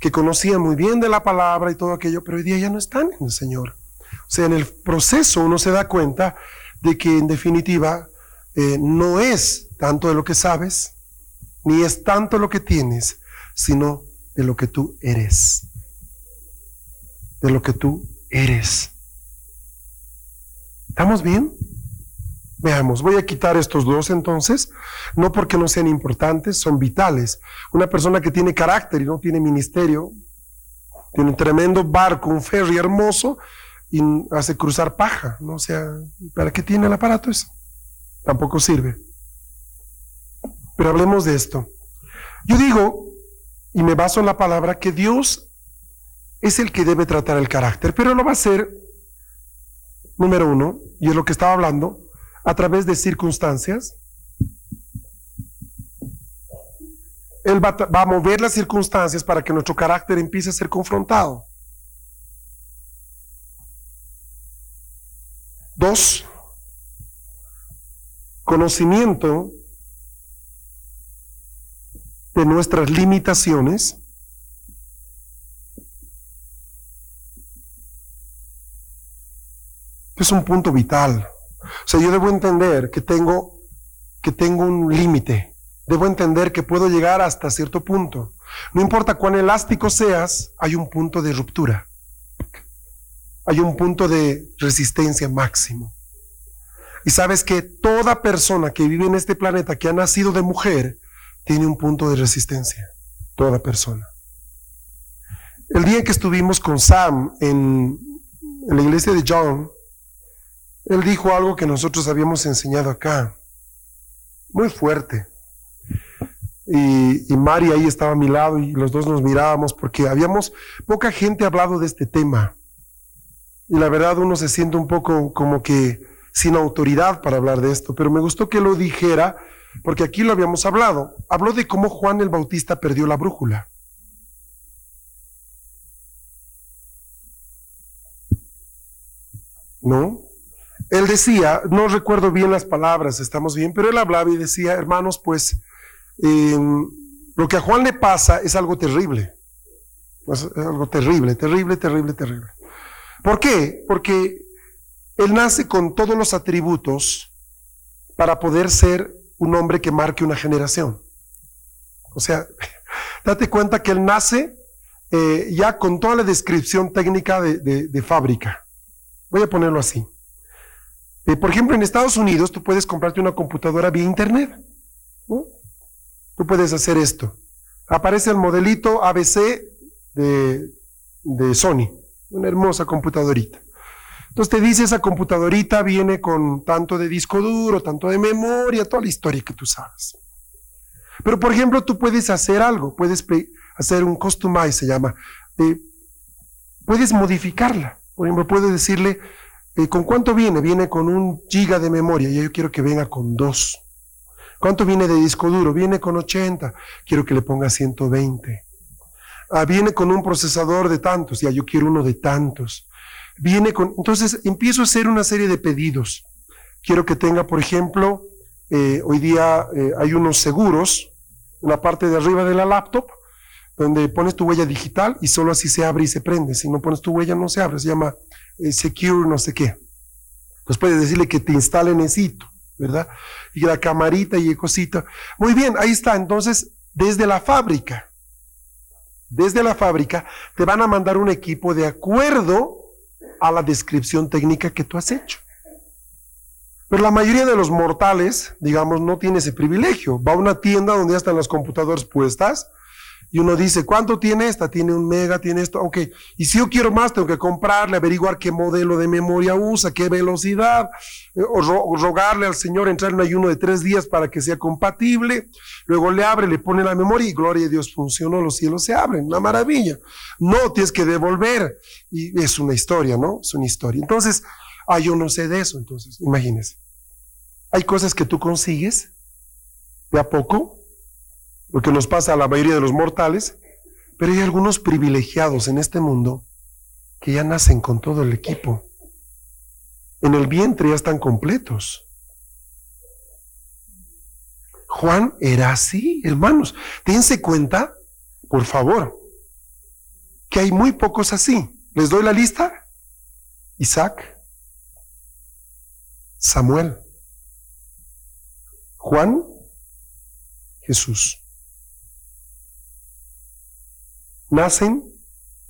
Que conocían muy bien de la palabra y todo aquello, pero hoy día ya no están en el Señor. O sea, en el proceso uno se da cuenta de que en definitiva eh, no es tanto de lo que sabes, ni es tanto lo que tienes, sino de lo que tú eres. De lo que tú eres. ¿Estamos bien? Veamos, voy a quitar estos dos entonces, no porque no sean importantes, son vitales. Una persona que tiene carácter y no tiene ministerio, tiene un tremendo barco, un ferry hermoso y hace cruzar paja, ¿no? O sea, ¿para qué tiene el aparato eso? Tampoco sirve. Pero hablemos de esto. Yo digo, y me baso en la palabra, que Dios es el que debe tratar el carácter, pero lo va a hacer, número uno, y es lo que estaba hablando, a través de circunstancias. Él va, a mover las circunstancias para que nuestro carácter empiece a ser confrontado. Dos, conocimiento de nuestras limitaciones. Es un punto vital. O sea, yo debo entender que tengo, que tengo un límite. Debo entender que puedo llegar hasta cierto punto. No importa cuán elástico seas, hay un punto de ruptura. Hay un punto de resistencia máximo. Y sabes que toda persona que vive en este planeta, que ha nacido de mujer, tiene un punto de resistencia. Toda persona. El día que estuvimos con Sam en, en la iglesia de John, él dijo algo que nosotros habíamos enseñado acá, muy fuerte. Y, Mari ahí estaba a mi lado y los dos nos mirábamos porque habíamos, poca gente hablado de este tema. Y la verdad uno se siente un poco como que sin autoridad para hablar de esto, pero me gustó que lo dijera porque aquí lo habíamos hablado. Habló de cómo Juan el Bautista perdió la brújula. ¿No? Él decía, no recuerdo bien las palabras, estamos bien, pero él hablaba y decía, hermanos, pues em, lo que a Juan le pasa es algo terrible. Algo terrible, terrible, terrible, terrible. ¿Por qué? Porque él nace con todos los atributos para poder ser un hombre que marque una generación. O sea, date cuenta que él nace eh, ya con toda la descripción técnica de fábrica. Voy a ponerlo así. Eh, por ejemplo, en Estados Unidos tú puedes comprarte una computadora vía internet. Tú puedes hacer esto. Aparece el modelito ABC de, Sony, una hermosa computadorita. Entonces te dice esa computadorita viene con tanto de disco duro, tanto de memoria, toda la historia que tú sabes. Pero por ejemplo, tú puedes hacer algo, puedes hacer un customize, se llama. Eh, puedes modificarla. Por ejemplo, puedes decirle, ¿Con cuánto viene? Viene con un giga de memoria. y yo quiero que venga con dos. ¿Cuánto viene de disco duro? Viene con 80. Quiero que le ponga 120. Ah, viene con un procesador de tantos. Ya yo quiero uno de tantos. Viene con. Entonces empiezo a hacer una serie de pedidos. Quiero que tenga, por ejemplo, eh, hoy día eh, hay unos seguros en la parte de arriba de la laptop donde pones tu huella digital y solo así se abre y se prende. Si no pones tu huella no se abre. Se llama eh, secure no sé qué. Pues puedes decirle que te instale Necito, ¿verdad? Y la camarita y el cosito. Muy bien, ahí está. Entonces, desde la fábrica, desde la fábrica, te van a mandar un equipo de acuerdo a la descripción técnica que tú has hecho. Pero la mayoría de los mortales, digamos, no tiene ese privilegio. Va a una tienda donde ya están las computadoras puestas Y uno dice, ¿cuánto tiene esta? Tiene un mega, tiene esto. Ok. Y si yo quiero más, tengo que comprarle, averiguar qué modelo de memoria usa, qué velocidad, eh, o, rogarle al Señor entrar en un ayuno de tres días para que sea compatible. Luego le abre, le pone la memoria y gloria a Dios, funcionó, los cielos se abren. Una maravilla. No, tienes que devolver. Y es una historia, ¿no? Es una historia. Entonces, ah, yo no sé de eso. Entonces, imagínense. Hay cosas que tú consigues de a poco lo que nos pasa a la mayoría de los mortales, pero hay algunos privilegiados en este mundo que ya nacen con todo el equipo. En el vientre ya están completos. Juan era así, hermanos. Dense cuenta, por favor, que hay muy pocos así. Les doy la lista. Isaac, Samuel, Juan, Jesús. Nacen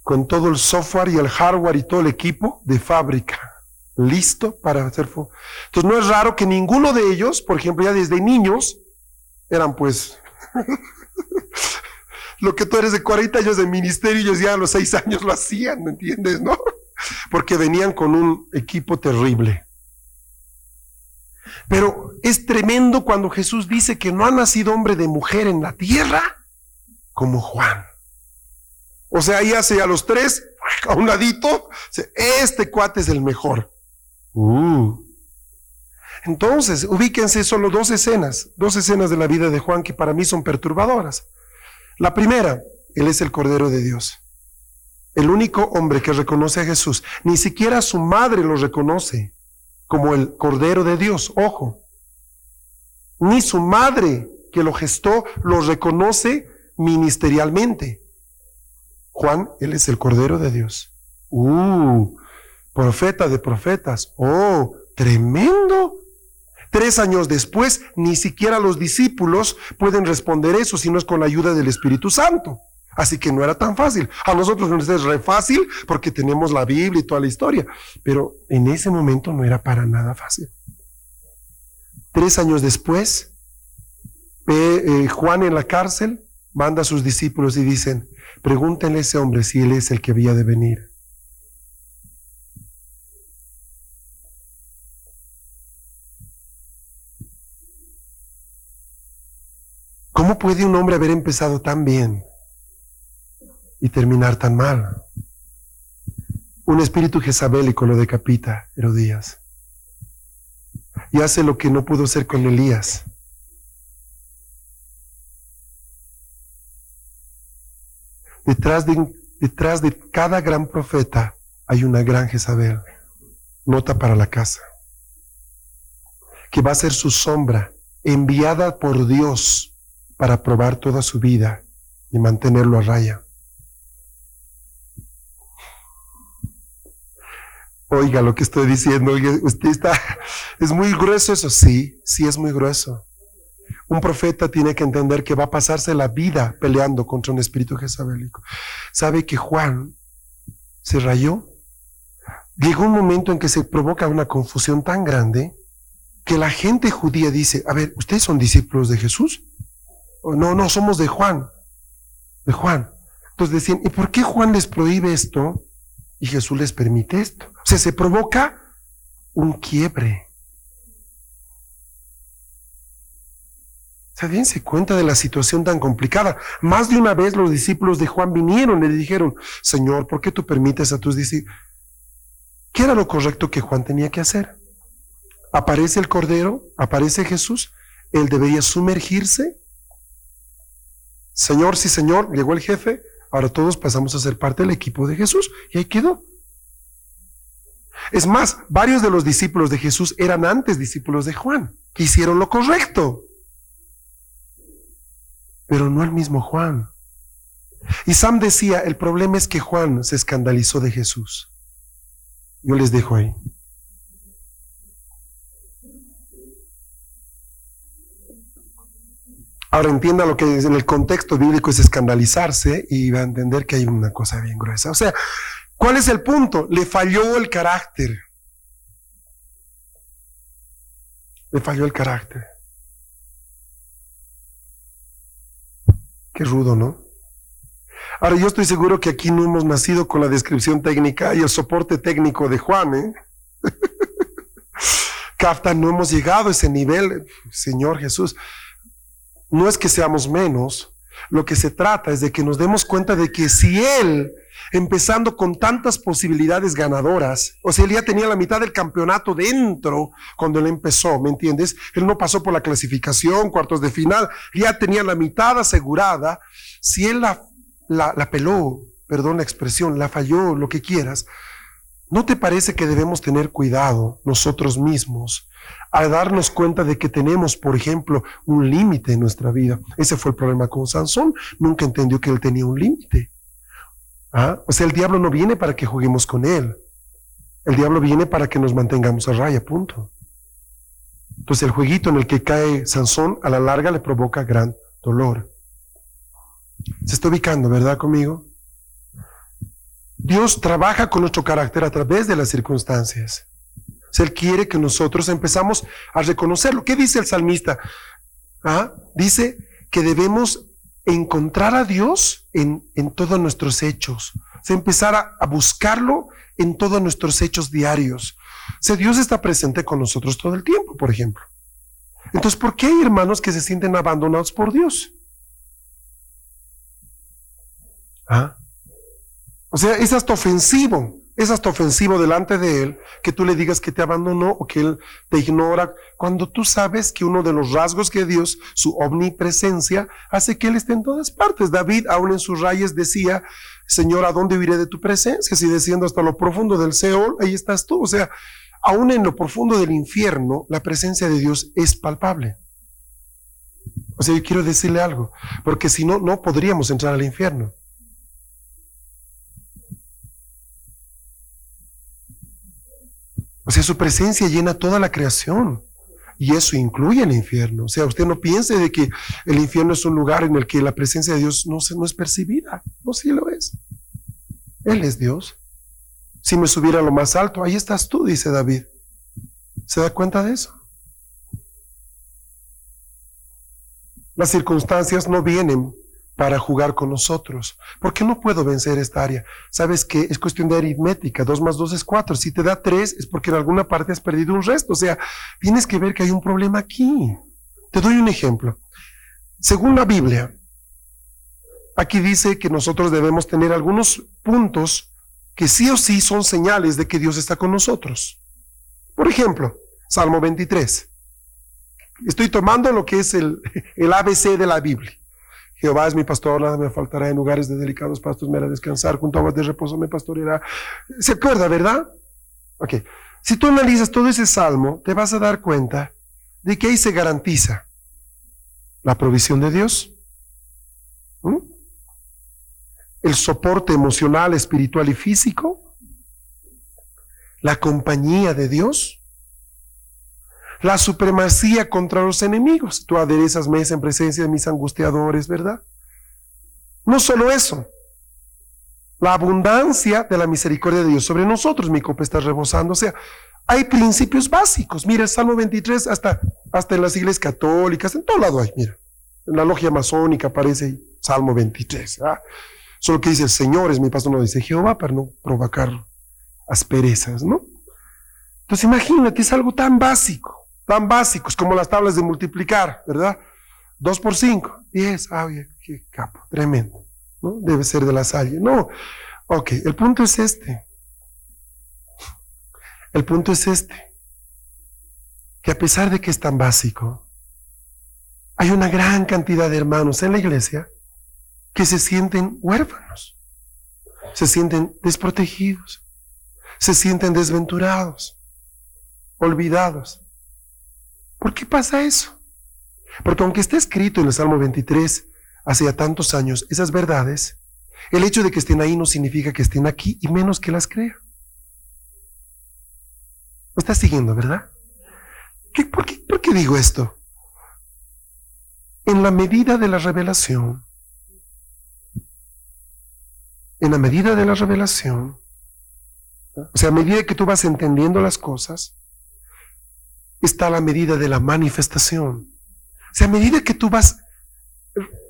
con todo el software y el hardware y todo el equipo de fábrica, listo para hacer. Entonces no es raro que ninguno de ellos, por ejemplo, ya desde niños, eran pues lo que tú eres de 40 años de ministerio, ellos ya a los 6 años lo hacían, ¿me entiendes? ¿No? Porque venían con un equipo terrible. Pero es tremendo cuando Jesús dice que no ha nacido hombre de mujer en la tierra como Juan. O sea, ahí hace a los tres, a un ladito, este cuate es el mejor. Uh. Entonces, ubíquense solo dos escenas, dos escenas de la vida de Juan que para mí son perturbadoras. La primera, él es el Cordero de Dios. El único hombre que reconoce a Jesús. Ni siquiera su madre lo reconoce como el Cordero de Dios. Ojo. Ni su madre que lo gestó lo reconoce ministerialmente. Juan, él es el Cordero de Dios. Uh, profeta de profetas. Oh, tremendo. Tres años después, ni siquiera los discípulos pueden responder eso si no es con la ayuda del Espíritu Santo. Así que no era tan fácil. A nosotros nos es re fácil porque tenemos la Biblia y toda la historia. Pero en ese momento no era para nada fácil. Tres años después, eh, Juan en la cárcel manda a sus discípulos y dicen, Pregúntenle a ese hombre si él es el que había de venir. ¿Cómo puede un hombre haber empezado tan bien y terminar tan mal? Un espíritu jezabélico lo decapita, Herodías. Y hace lo que no pudo ser con Elías. Detrás de, detrás de cada gran profeta hay una gran Jezabel. Nota para la casa. Que va a ser su sombra, enviada por Dios para probar toda su vida y mantenerlo a raya. Oiga lo que estoy diciendo, usted está, es muy grueso eso, sí, sí es muy grueso. Un profeta tiene que entender que va a pasarse la vida peleando contra un espíritu jezabelico. ¿Sabe que Juan se rayó? Llegó un momento en que se provoca una confusión tan grande que la gente judía dice, a ver, ¿ustedes son discípulos de Jesús? no, no, somos de Juan, de Juan. Entonces decían, ¿y por qué Juan les prohíbe esto y Jesús les permite esto? O sea, se provoca un quiebre. Se cuenta de la situación tan complicada. Más de una vez los discípulos de Juan vinieron y le dijeron, Señor, ¿por qué tú permites a tus discípulos? ¿Qué era lo correcto que Juan tenía que hacer? Aparece el Cordero, aparece Jesús, él debería sumergirse. Señor, sí, Señor, llegó el jefe, ahora todos pasamos a ser parte del equipo de Jesús y ahí quedó. Es más, varios de los discípulos de Jesús eran antes discípulos de Juan, que hicieron lo correcto pero no el mismo Juan. Y Sam decía, el problema es que Juan se escandalizó de Jesús. Yo les dejo ahí. Ahora entienda lo que en el contexto bíblico es escandalizarse y va a entender que hay una cosa bien gruesa. O sea, ¿cuál es el punto? Le falló el carácter. Le falló el carácter. Qué rudo, ¿no? Ahora, yo estoy seguro que aquí no hemos nacido con la descripción técnica y el soporte técnico de Juan, ¿eh? Capta, no hemos llegado a ese nivel, Señor Jesús. No es que seamos menos, lo que se trata es de que nos demos cuenta de que si Él, empezando con tantas posibilidades ganadoras, o sea, Él ya tenía la mitad del campeonato dentro cuando Él empezó, ¿me entiendes? Él no pasó por la clasificación, cuartos de final, ya tenía la mitad asegurada. Si Él la, la, la peló, perdón la expresión, la falló, lo que quieras, ¿No te parece que debemos tener cuidado nosotros mismos a darnos cuenta de que tenemos, por ejemplo, un límite en nuestra vida? Ese fue el problema con Sansón. Nunca entendió que él tenía un límite. ¿Ah? O sea, el diablo no viene para que juguemos con él. El diablo viene para que nos mantengamos a raya, punto. Entonces el jueguito en el que cae Sansón a la larga le provoca gran dolor. Se está ubicando, ¿verdad conmigo? Dios trabaja con nuestro carácter a través de las circunstancias. Él quiere que nosotros empezamos a reconocerlo. ¿Qué dice el salmista? ¿Ah? Dice que debemos encontrar a Dios en, en todos nuestros hechos. O empezar a, buscarlo en todos nuestros hechos diarios. O Dios está presente con nosotros todo el tiempo, por ejemplo. Entonces, ¿por qué hay hermanos que se sienten abandonados por Dios? ¿Ah? O sea, es hasta ofensivo, es hasta ofensivo delante de Él que tú le digas que te abandonó o que Él te ignora, cuando tú sabes que uno de los rasgos que Dios, su omnipresencia, hace que Él esté en todas partes. David, aún en sus rayes, decía, Señor, ¿a dónde iré de tu presencia? Si desciendo hasta lo profundo del Seol, ahí estás tú. O sea, aún en lo profundo del infierno, la presencia de Dios es palpable. O sea, yo quiero decirle algo, porque si no, no podríamos entrar al infierno. O sea, su presencia llena toda la creación. Y eso incluye el infierno. O sea, usted no piense de que el infierno es un lugar en el que la presencia de Dios no, no es percibida. No, sí lo es. Él es Dios. Si me subiera a lo más alto, ahí estás tú, dice David. ¿Se da cuenta de eso? Las circunstancias no vienen para jugar con nosotros. ¿Por qué no puedo vencer esta área? Sabes que es cuestión de aritmética. Dos más dos es cuatro. Si te da tres es porque en alguna parte has perdido un resto. O sea, tienes que ver que hay un problema aquí. Te doy un ejemplo. Según la Biblia, aquí dice que nosotros debemos tener algunos puntos que sí o sí son señales de que Dios está con nosotros. Por ejemplo, Salmo 23. Estoy tomando lo que es el, el ABC de la Biblia. Jehová es mi pastor, nada me faltará en lugares de delicados pastos, me hará descansar, junto a aguas de reposo me pastoreará. ¿Se acuerda, verdad? Ok. Si tú analizas todo ese salmo, te vas a dar cuenta de que ahí se garantiza la provisión de Dios, el soporte emocional, espiritual y físico, la compañía de Dios, la supremacía contra los enemigos. Tú aderezas mesa en presencia de mis angustiadores, ¿verdad? No solo eso, la abundancia de la misericordia de Dios sobre nosotros, mi copa está rebosando. O sea, hay principios básicos. Mira, el Salmo 23, hasta, hasta en las iglesias católicas, en todo lado hay, mira. En la logia masónica aparece Salmo 23. ¿ah? Solo que dice el Señor es mi pastor, no dice Jehová para no provocar asperezas, ¿no? Entonces imagínate, es algo tan básico tan básicos como las tablas de multiplicar, ¿verdad? 2 por 5, 10. Ah, oye, qué capo, tremendo. ¿no? Debe ser de la salle. No. Ok, el punto es este. El punto es este. Que a pesar de que es tan básico, hay una gran cantidad de hermanos en la iglesia que se sienten huérfanos, se sienten desprotegidos, se sienten desventurados, olvidados. ¿Por qué pasa eso? Porque aunque esté escrito en el Salmo 23 hace tantos años esas verdades, el hecho de que estén ahí no significa que estén aquí y menos que las crea. ¿Me estás siguiendo, verdad? por, qué, ¿Por qué digo esto? En la medida de la revelación, en la medida de la revelación, o sea, a medida que tú vas entendiendo las cosas, está la medida de la manifestación. O sea, a medida que tú vas,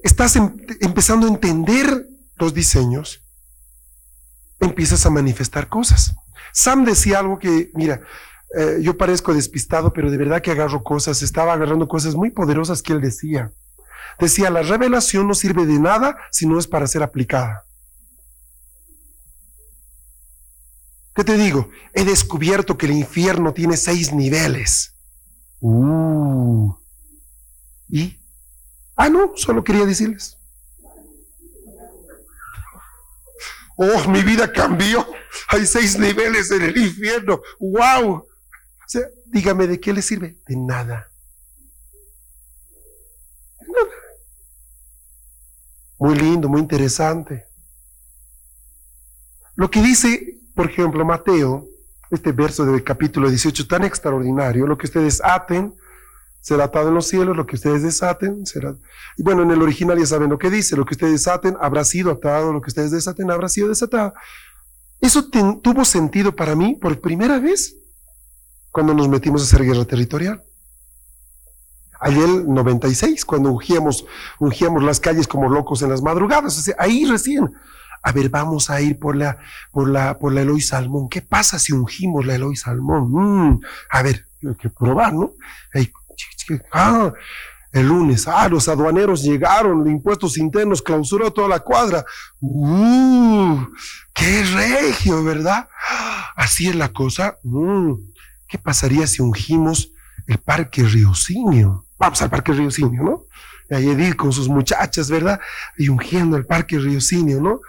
estás em, empezando a entender los diseños, empiezas a manifestar cosas. Sam decía algo que, mira, eh, yo parezco despistado, pero de verdad que agarro cosas, estaba agarrando cosas muy poderosas que él decía. Decía, la revelación no sirve de nada si no es para ser aplicada. ¿Qué te digo? He descubierto que el infierno tiene seis niveles. Uh. ¿Y? Ah, no, solo quería decirles. Oh, mi vida cambió. Hay seis niveles en el infierno. ¡Wow! O sea, dígame, ¿de qué le sirve? De nada. De nada. Muy lindo, muy interesante. Lo que dice, por ejemplo, Mateo, este verso del capítulo 18, tan extraordinario, lo que ustedes aten será atado en los cielos, lo que ustedes desaten será... Y bueno, en el original ya saben lo que dice, lo que ustedes desaten habrá sido atado, lo que ustedes desaten habrá sido desatado. Eso tuvo sentido para mí por primera vez cuando nos metimos a hacer guerra territorial. Ayer el 96, cuando ungíamos, ungíamos las calles como locos en las madrugadas. ahí recién. A ver, vamos a ir por la, por la, por la Eloy Salmón. ¿Qué pasa si ungimos la Eloy Salmón? Mm, a ver, hay que probar, ¿no? Ah, el lunes, ah, los aduaneros llegaron, impuestos internos, clausuró toda la cuadra. ¡Uh! ¡Qué regio, ¿verdad? Así es la cosa. Mm, ¿Qué pasaría si ungimos el Parque Riocinio? Vamos al Parque Riocinio, ¿no? Y ahí Edith con sus muchachas, ¿verdad? Y ungiendo el Parque Riocinio, ¿no?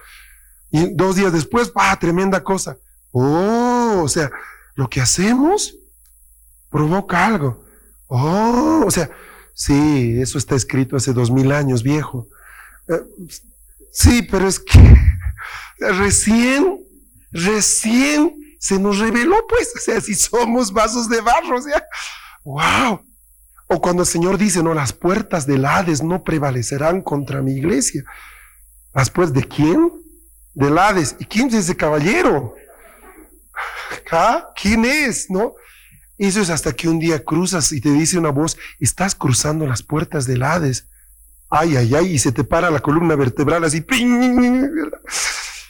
Y dos días después, ¡pa! Tremenda cosa. Oh, o sea, lo que hacemos provoca algo. Oh, o sea, sí, eso está escrito hace dos mil años, viejo. Eh, sí, pero es que recién, recién se nos reveló, pues, o sea, si somos vasos de barro, o sea, wow. O cuando el Señor dice, no, las puertas del Hades no prevalecerán contra mi iglesia. ¿Las puertas de quién? Del Hades. ¿Y quién es ese caballero? ¿Ah? ¿Quién es? ¿No? Eso es hasta que un día cruzas y te dice una voz, estás cruzando las puertas del Hades. Ay, ay, ay, y se te para la columna vertebral así.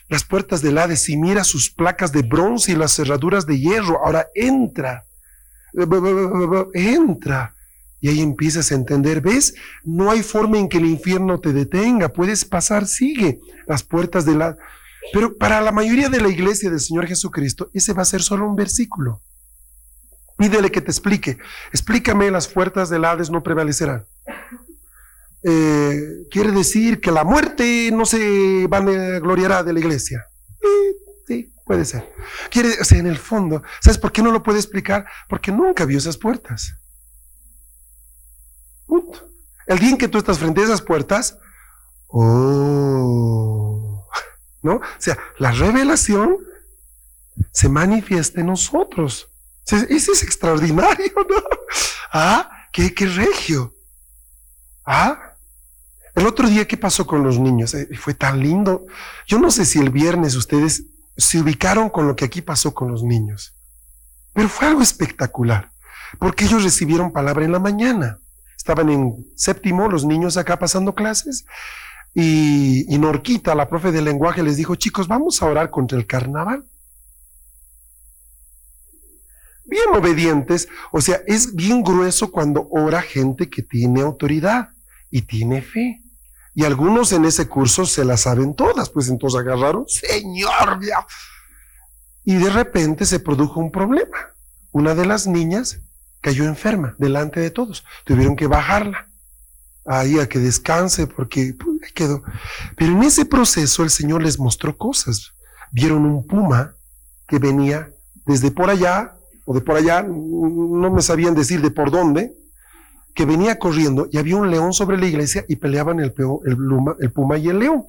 Las puertas del Hades, y mira sus placas de bronce y las cerraduras de hierro. Ahora entra, entra. Y ahí empiezas a entender, ¿ves? No hay forma en que el infierno te detenga. Puedes pasar, sigue las puertas del Hades. Pero para la mayoría de la iglesia del Señor Jesucristo, ese va a ser solo un versículo. Pídele que te explique. Explícame, las puertas del Hades no prevalecerán. Eh, quiere decir que la muerte no se gloriará de la iglesia. sí, puede ser. Quiere, en el fondo, ¿sabes por qué no lo puede explicar? Porque nunca vio esas puertas. El día en que tú estás frente a esas puertas, oh, ¿no? O sea, la revelación se manifiesta en nosotros. Ese es extraordinario, ¿no? Ah, qué, qué regio. Ah, el otro día, ¿qué pasó con los niños? Eh, fue tan lindo. Yo no sé si el viernes ustedes se ubicaron con lo que aquí pasó con los niños, pero fue algo espectacular, porque ellos recibieron palabra en la mañana. Estaban en séptimo, los niños acá pasando clases, y, Norquita, la profe de lenguaje, les dijo, chicos, vamos a orar contra el carnaval bien obedientes. O sea, es bien grueso cuando ora gente que tiene autoridad y tiene fe. Y algunos en ese curso se las saben todas, pues entonces agarraron, Señor, Y de repente se produjo un problema. Una de las niñas cayó enferma delante de todos. Tuvieron que bajarla ahí a que descanse porque pues, quedó. Pero en ese proceso el Señor les mostró cosas. Vieron un puma que venía desde por allá o de por allá, no me sabían decir de por dónde, que venía corriendo y había un león sobre la iglesia y peleaban el, el, el puma y el león.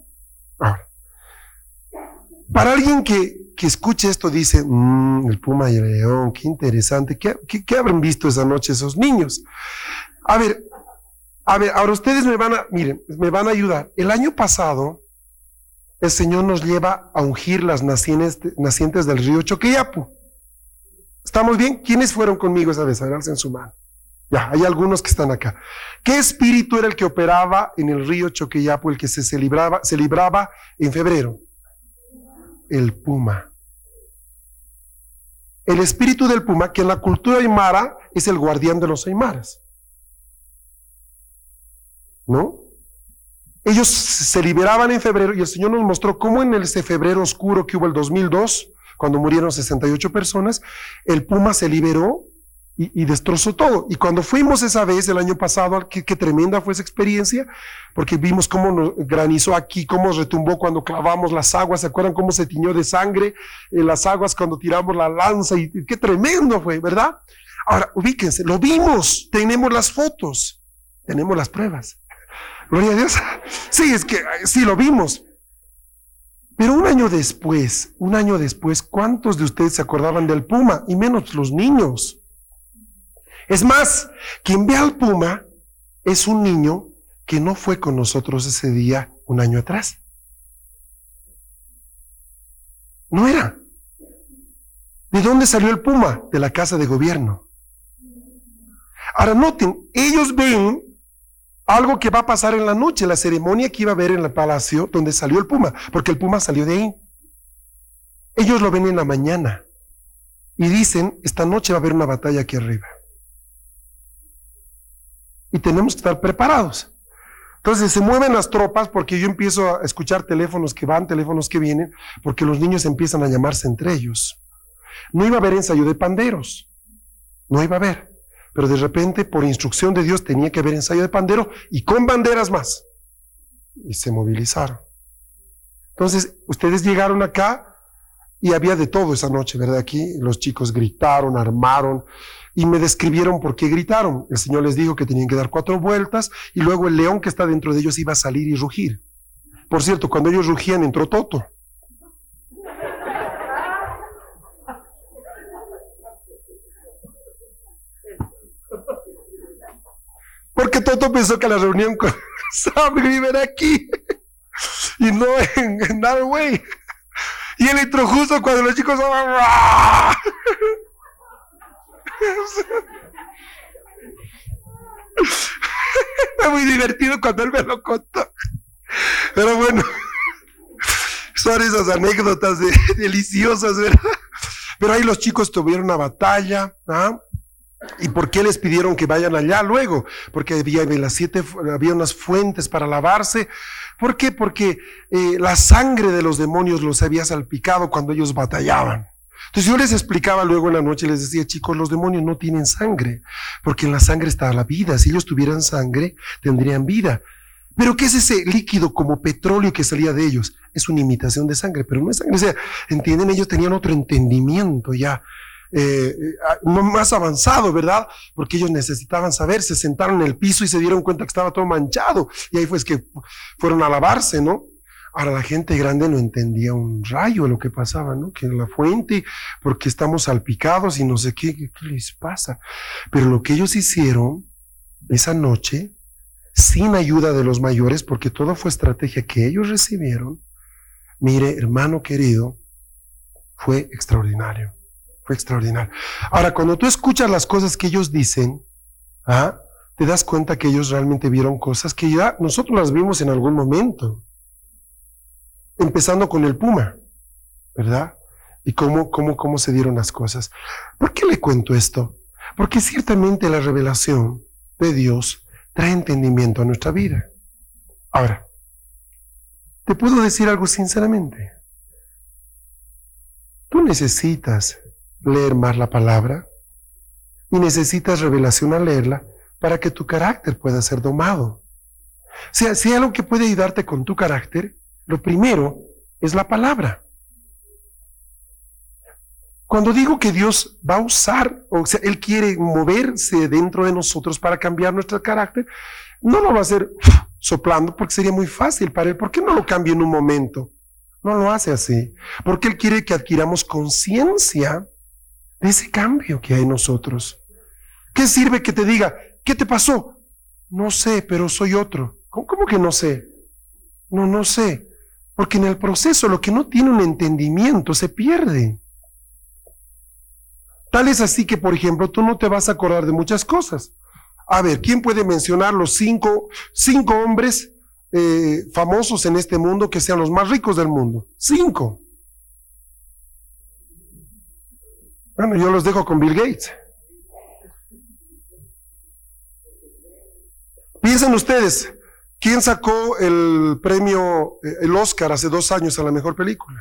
para alguien que, escuche esto dice, mm, el puma y el león, qué interesante, ¿Qué, ¿qué, habrán visto esa noche esos niños? A ver, a ver, ahora ustedes me van a, miren, me van a ayudar. El año pasado, el Señor nos lleva a ungir las nacientes, nacientes del río Choqueyapu. ¿Estamos bien? ¿Quiénes fueron conmigo esa vez? A en su mano. Ya, hay algunos que están acá. ¿Qué espíritu era el que operaba en el río Choqueyapo, el que se, se, libraba, se libraba en febrero? El puma. El espíritu del puma, que en la cultura aymara es el guardián de los aymaras. ¿No? Ellos se liberaban en febrero y el Señor nos mostró cómo en ese febrero oscuro que hubo el 2002, cuando murieron 68 personas, el puma se liberó y, destrozó todo. Y cuando fuimos esa vez, el año pasado, qué, tremenda fue esa experiencia, porque vimos cómo granizó aquí, cómo retumbó cuando clavamos las aguas, ¿se acuerdan cómo se tiñó de sangre en las aguas cuando tiramos la lanza? Y, qué tremendo fue, ¿verdad? Ahora, ubíquense, lo vimos, tenemos las fotos, tenemos las pruebas. Gloria a Dios. Sí, es que sí lo vimos. Pero un año después, un año después, ¿cuántos de ustedes se acordaban del Puma? Y menos los niños. Es más, quien ve al Puma es un niño que no fue con nosotros ese día un año atrás. No era. ¿De dónde salió el Puma? De la casa de gobierno. Ahora noten, ellos ven algo que va a pasar en la noche, la ceremonia que iba a haber en el palacio donde salió el puma, porque el puma salió de ahí. Ellos lo ven en la mañana y dicen, esta noche va a haber una batalla aquí arriba. Y tenemos que estar preparados. Entonces se mueven las tropas porque yo empiezo a escuchar teléfonos que van, teléfonos que vienen, porque los niños empiezan a llamarse entre ellos. No iba a haber ensayo de panderos, no iba a haber. Pero de repente, por instrucción de Dios, tenía que haber ensayo de pandero y con banderas más. Y se movilizaron. Entonces, ustedes llegaron acá y había de todo esa noche, ¿verdad? Aquí los chicos gritaron, armaron y me describieron por qué gritaron. El Señor les dijo que tenían que dar cuatro vueltas y luego el león que está dentro de ellos iba a salir y rugir. Por cierto, cuando ellos rugían entró Toto. Porque Toto pensó que la reunión con Sam era aquí y no en, en. Y él entró justo cuando los chicos. Fue muy divertido cuando él me lo contó. Pero bueno, son esas anécdotas deliciosas, ¿verdad? Pero ahí los chicos tuvieron una batalla, ¿ah? ¿Y por qué les pidieron que vayan allá luego? Porque había, las siete, había unas fuentes para lavarse. ¿Por qué? Porque eh, la sangre de los demonios los había salpicado cuando ellos batallaban. Entonces yo les explicaba luego en la noche, les decía, chicos, los demonios no tienen sangre, porque en la sangre está la vida. Si ellos tuvieran sangre, tendrían vida. Pero ¿qué es ese líquido como petróleo que salía de ellos? Es una imitación de sangre, pero no es sangre. O sea, entienden, ellos tenían otro entendimiento ya eh, más avanzado, ¿verdad? Porque ellos necesitaban saber, se sentaron en el piso y se dieron cuenta que estaba todo manchado. Y ahí fue que fueron a lavarse, ¿no? Ahora la gente grande no entendía un rayo lo que pasaba, ¿no? Que la fuente, porque estamos salpicados y no sé qué, qué les pasa. Pero lo que ellos hicieron esa noche, sin ayuda de los mayores, porque todo fue estrategia que ellos recibieron, mire, hermano querido, fue extraordinario. Fue extraordinario. Ahora, cuando tú escuchas las cosas que ellos dicen, ¿ah? te das cuenta que ellos realmente vieron cosas que ya nosotros las vimos en algún momento. Empezando con el puma, ¿verdad? Y cómo, cómo, cómo se dieron las cosas. ¿Por qué le cuento esto? Porque ciertamente la revelación de Dios trae entendimiento a nuestra vida. Ahora, te puedo decir algo sinceramente. Tú necesitas leer más la palabra y necesitas revelación al leerla para que tu carácter pueda ser domado. O sea, si hay algo que puede ayudarte con tu carácter, lo primero es la palabra. Cuando digo que Dios va a usar, o sea, Él quiere moverse dentro de nosotros para cambiar nuestro carácter, no lo va a hacer soplando porque sería muy fácil para Él. ¿Por qué no lo cambia en un momento? No lo hace así. Porque Él quiere que adquiramos conciencia ese cambio que hay en nosotros. ¿Qué sirve que te diga, ¿qué te pasó? No sé, pero soy otro. ¿Cómo, que no sé? No, no sé. Porque en el proceso lo que no tiene un entendimiento se pierde. Tal es así que, por ejemplo, tú no te vas a acordar de muchas cosas. A ver, ¿quién puede mencionar los cinco, cinco hombres eh, famosos en este mundo que sean los más ricos del mundo? Cinco. Bueno, yo los dejo con Bill Gates. Piensen ustedes, ¿quién sacó el premio, eh, el Oscar hace dos años a la mejor película?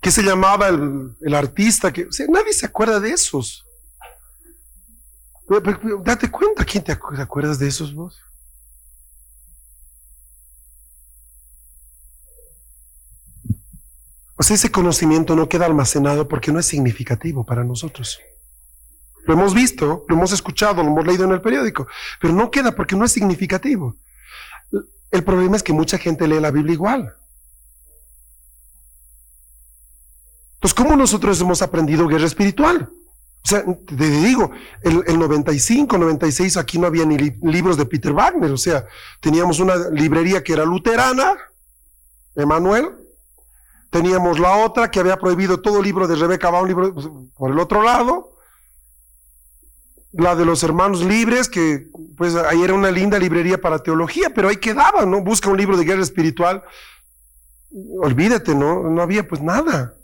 ¿Qué se llamaba el, artista? Que, nadie se acuerda de esos. date cuenta, ¿quién te acuerdas de esos vos? Sea, ese conocimiento no queda almacenado porque no es significativo para nosotros. Lo hemos visto, lo hemos escuchado, lo hemos leído en el periódico, pero no queda porque no es significativo. El problema es que mucha gente lee la Biblia igual. Entonces, ¿cómo nosotros hemos aprendido guerra espiritual? O sea, te digo, el 95, 96, aquí no había ni libros de Peter Wagner, o sea, teníamos una librería que era luterana, Emanuel, teníamos la otra que había prohibido todo libro de Rebeca va un libro pues, por el otro lado, la de los hermanos libres, que pues ahí era una linda librería para teología, pero ahí quedaba, ¿no? Busca un libro de guerra espiritual, olvídate, ¿no? No había pues nada.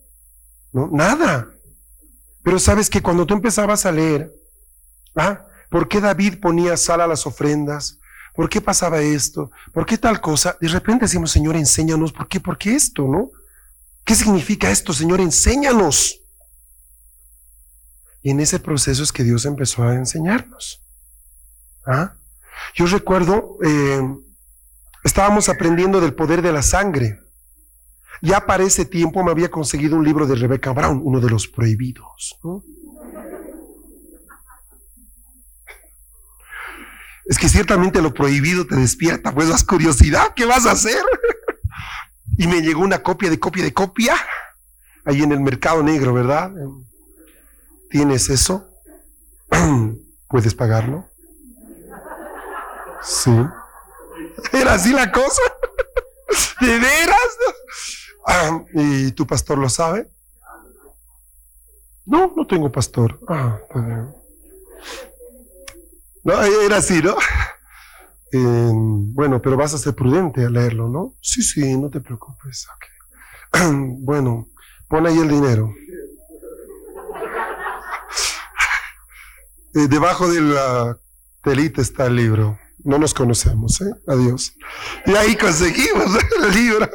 ¿no? Nada. Pero sabes que cuando tú empezabas a leer, ¿ah? ¿Por qué David ponía sal a las ofrendas? ¿Por qué pasaba esto? ¿Por qué tal cosa? De repente decimos, Señor, enséñanos, ¿por qué? ¿Por qué esto, no? ¿Qué significa esto, Señor? Enséñanos. Y en ese proceso es que Dios empezó a enseñarnos. ¿Ah? Yo recuerdo, eh, estábamos aprendiendo del poder de la sangre. Ya para ese tiempo me había conseguido un libro de Rebecca Brown, uno de los prohibidos. Es que ciertamente lo prohibido te despierta, pues las curiosidad, ¿qué vas a hacer? Y me llegó una copia de copia de copia, ahí en el mercado negro, ¿verdad? ¿Tienes eso? ¿Puedes pagarlo? Sí. ¿Era así la cosa? ¿De veras? ¿Y tu pastor lo sabe? No, no tengo pastor. Ah, pues, no, era así, ¿no? Bueno, pero vas a ser prudente a leerlo, ¿no? Sí, sí, no te preocupes. bueno, pon ahí el dinero. Eh, debajo de la telita está el libro. No nos conocemos, ¿eh? Adiós. Y ahí conseguimos el libro.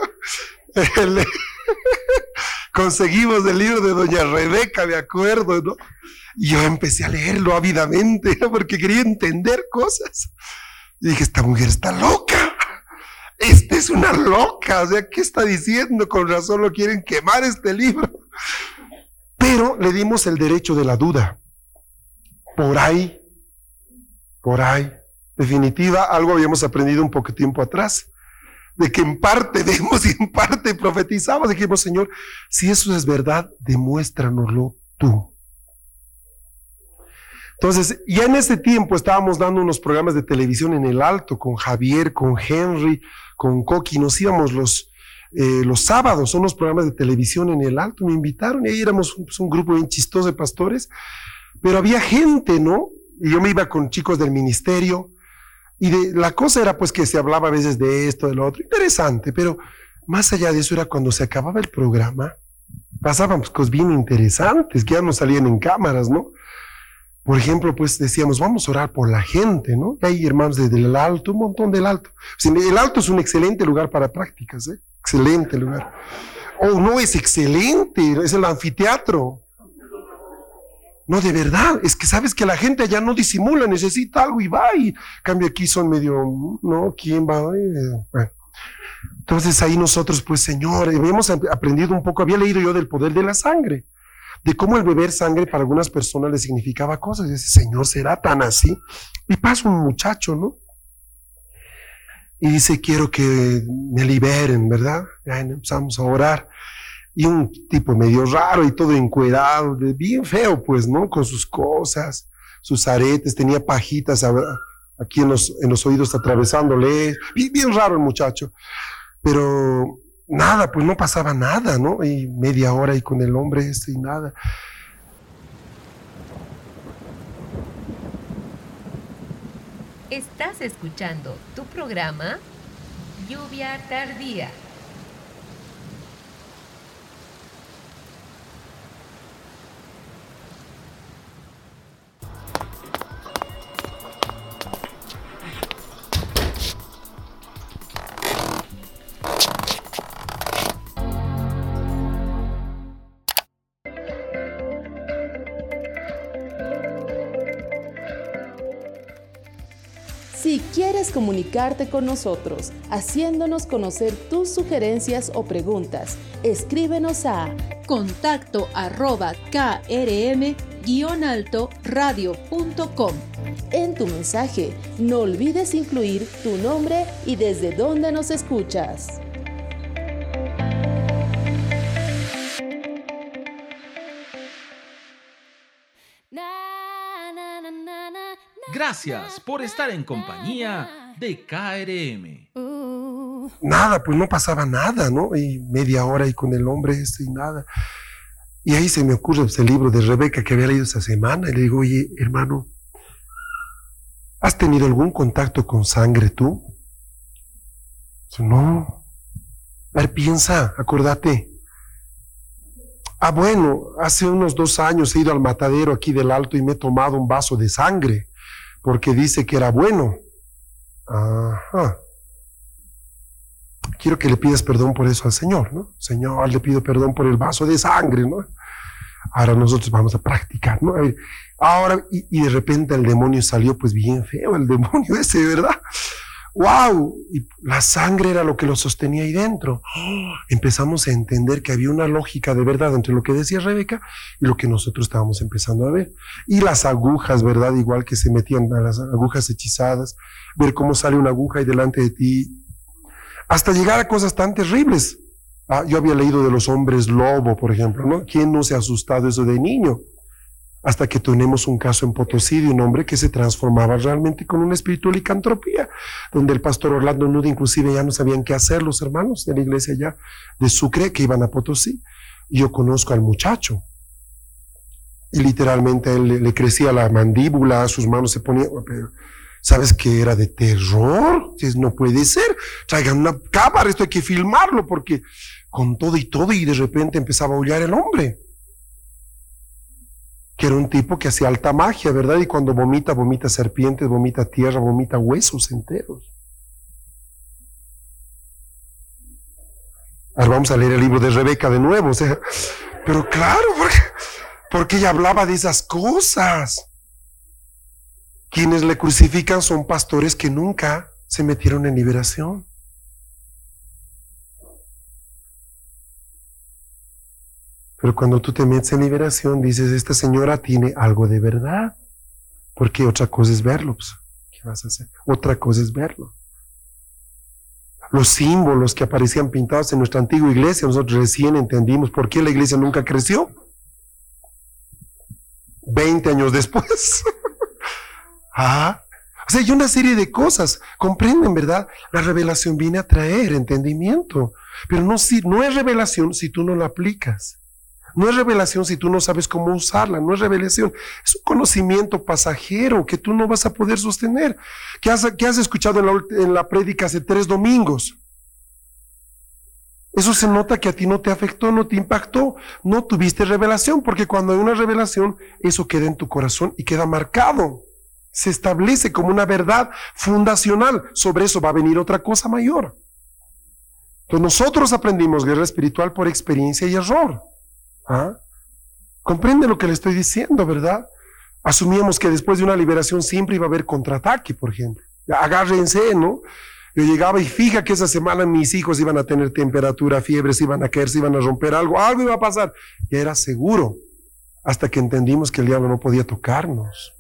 conseguimos el libro de Doña Rebeca, de acuerdo, ¿no? Y yo empecé a leerlo ávidamente, porque quería entender cosas. Y dije, esta mujer está loca. Esta es una loca. O sea, ¿qué está diciendo? Con razón lo quieren quemar este libro. Pero le dimos el derecho de la duda. Por ahí, por ahí. Definitiva, algo habíamos aprendido un poco tiempo atrás de que en parte vemos y en parte profetizamos. Dijimos, Señor, si eso es verdad, demuéstranoslo tú. Entonces, ya en ese tiempo estábamos dando unos programas de televisión en el alto con Javier, con Henry, con Coqui. Nos íbamos los, eh, los sábados, son unos programas de televisión en el alto. Me invitaron y ahí éramos un, pues, un grupo bien chistoso de pastores, pero había gente, ¿no? Y yo me iba con chicos del ministerio y de, la cosa era pues que se hablaba a veces de esto, de lo otro, interesante, pero más allá de eso era cuando se acababa el programa, pasaban pues, cosas bien interesantes que ya no salían en cámaras, ¿no? Por ejemplo, pues decíamos, vamos a orar por la gente, ¿no? Hay hermanos desde el alto, un montón del alto. el alto es un excelente lugar para prácticas, ¿eh? Excelente lugar. Oh, no es excelente, es el anfiteatro. No, de verdad, es que sabes que la gente allá no disimula, necesita algo y va. Y cambio aquí son medio, ¿no? ¿Quién va? Bueno. Entonces ahí nosotros, pues Señor, habíamos aprendido un poco, había leído yo del poder de la sangre, de cómo el beber sangre para algunas personas le significaba cosas. Y dice, Señor, ¿será tan así? Y pasa un muchacho, ¿no? Y dice, quiero que me liberen, ¿verdad? Ya empezamos a orar y un tipo medio raro y todo encuerado, bien feo, pues, ¿no? Con sus cosas, sus aretes, tenía pajitas aquí en los, en los oídos atravesándole, bien, bien raro el muchacho. Pero nada, pues no pasaba nada, ¿no? Y media hora y con el hombre este y nada. Estás escuchando tu programa Lluvia Tardía. Quieres comunicarte con nosotros, haciéndonos conocer tus sugerencias o preguntas, escríbenos a contacto arroba krm-alto-radio.com. En tu mensaje, no olvides incluir tu nombre y desde dónde nos escuchas. Gracias por estar en compañía de KRM. Nada, pues no pasaba nada, ¿no? Y media hora y con el hombre este y nada. Y ahí se me ocurre pues, el libro de Rebeca que había leído esa semana y le digo, oye, hermano, ¿has tenido algún contacto con sangre tú? Dice, no. A ver, piensa, acordate. Ah, bueno, hace unos dos años he ido al matadero aquí del alto y me he tomado un vaso de sangre porque dice que era bueno. Ajá. Quiero que le pidas perdón por eso al Señor, ¿no? Señor, le pido perdón por el vaso de sangre, ¿no? Ahora nosotros vamos a practicar, ¿no? Ahora, y, y de repente el demonio salió pues bien feo, el demonio ese, ¿verdad? ¡Wow! Y la sangre era lo que lo sostenía ahí dentro. Empezamos a entender que había una lógica de verdad entre lo que decía Rebeca y lo que nosotros estábamos empezando a ver. Y las agujas, ¿verdad? Igual que se metían a las agujas hechizadas, ver cómo sale una aguja ahí delante de ti, hasta llegar a cosas tan terribles. Ah, yo había leído de los hombres lobo, por ejemplo, ¿no? ¿Quién no se ha asustado eso de niño? Hasta que tenemos un caso en Potosí de un hombre que se transformaba realmente con una espiritual licantropía, donde el pastor Orlando Nude inclusive ya no sabían qué hacer los hermanos de la iglesia ya de Sucre que iban a Potosí. Yo conozco al muchacho. Y literalmente él le, crecía la mandíbula, sus manos se ponían, ¿sabes qué era de terror? No puede ser. Traigan una cámara, esto hay que filmarlo porque con todo y todo y de repente empezaba a aullar el hombre que era un tipo que hacía alta magia, ¿verdad? Y cuando vomita, vomita serpientes, vomita tierra, vomita huesos enteros. Ahora vamos a leer el libro de Rebeca de nuevo, o sea, pero claro, porque, porque ella hablaba de esas cosas. Quienes le crucifican son pastores que nunca se metieron en liberación. Pero cuando tú te metes en liberación, dices, esta señora tiene algo de verdad. Porque otra cosa es verlo. Pues, ¿Qué vas a hacer? Otra cosa es verlo. Los símbolos que aparecían pintados en nuestra antigua iglesia, nosotros recién entendimos por qué la iglesia nunca creció. Veinte años después. ah, o sea, hay una serie de cosas. Comprenden, ¿verdad? La revelación viene a traer entendimiento. Pero no, si, no es revelación si tú no la aplicas. No es revelación si tú no sabes cómo usarla, no es revelación. Es un conocimiento pasajero que tú no vas a poder sostener. ¿Qué has, escuchado en la, en la prédica hace tres domingos? Eso se nota que a ti no te afectó, no te impactó, no tuviste revelación, porque cuando hay una revelación, eso queda en tu corazón y queda marcado. Se establece como una verdad fundacional. Sobre eso va a venir otra cosa mayor. Entonces nosotros aprendimos guerra espiritual por experiencia y error. ¿Ah? Comprende lo que le estoy diciendo, ¿verdad? Asumíamos que después de una liberación siempre iba a haber contraataque, por ejemplo. Agárrense, ¿no? Yo llegaba y fija que esa semana mis hijos iban a tener temperatura, fiebres, iban a caer, se iban a romper algo, algo iba a pasar. Y era seguro, hasta que entendimos que el diablo no podía tocarnos.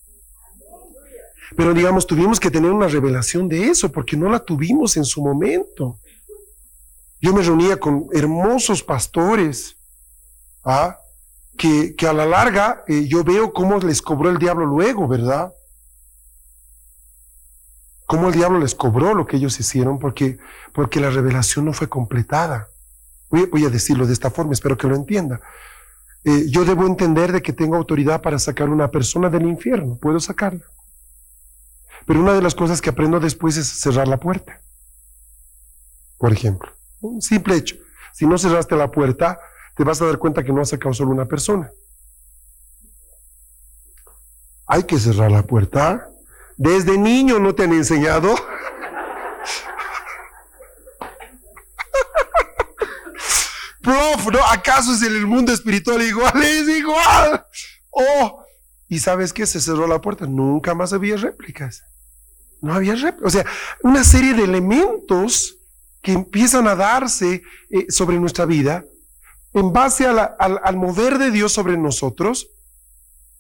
Pero digamos, tuvimos que tener una revelación de eso, porque no la tuvimos en su momento. Yo me reunía con hermosos pastores ¿ah? que, a la larga eh, yo veo cómo les cobró el diablo luego, ¿verdad? Cómo el diablo les cobró lo que ellos hicieron porque, porque la revelación no fue completada. Voy, a decirlo de esta forma, espero que lo entienda. Eh, yo debo entender de que tengo autoridad para sacar una persona del infierno, puedo sacarla. Pero una de las cosas que aprendo después es cerrar la puerta. Por ejemplo, un simple hecho. Si no cerraste la puerta, te vas a dar cuenta que no has sacado solo una persona. Hay que cerrar la puerta. Desde niño no te han enseñado. Prof, ¿no? ¿Acaso es en el mundo espiritual igual? Es igual. Oh, ¿y sabes qué? Se cerró la puerta. Nunca más había réplicas. No había réplicas. O sea, una serie de elementos que empiezan a darse eh, sobre nuestra vida en base al, al mover de Dios sobre nosotros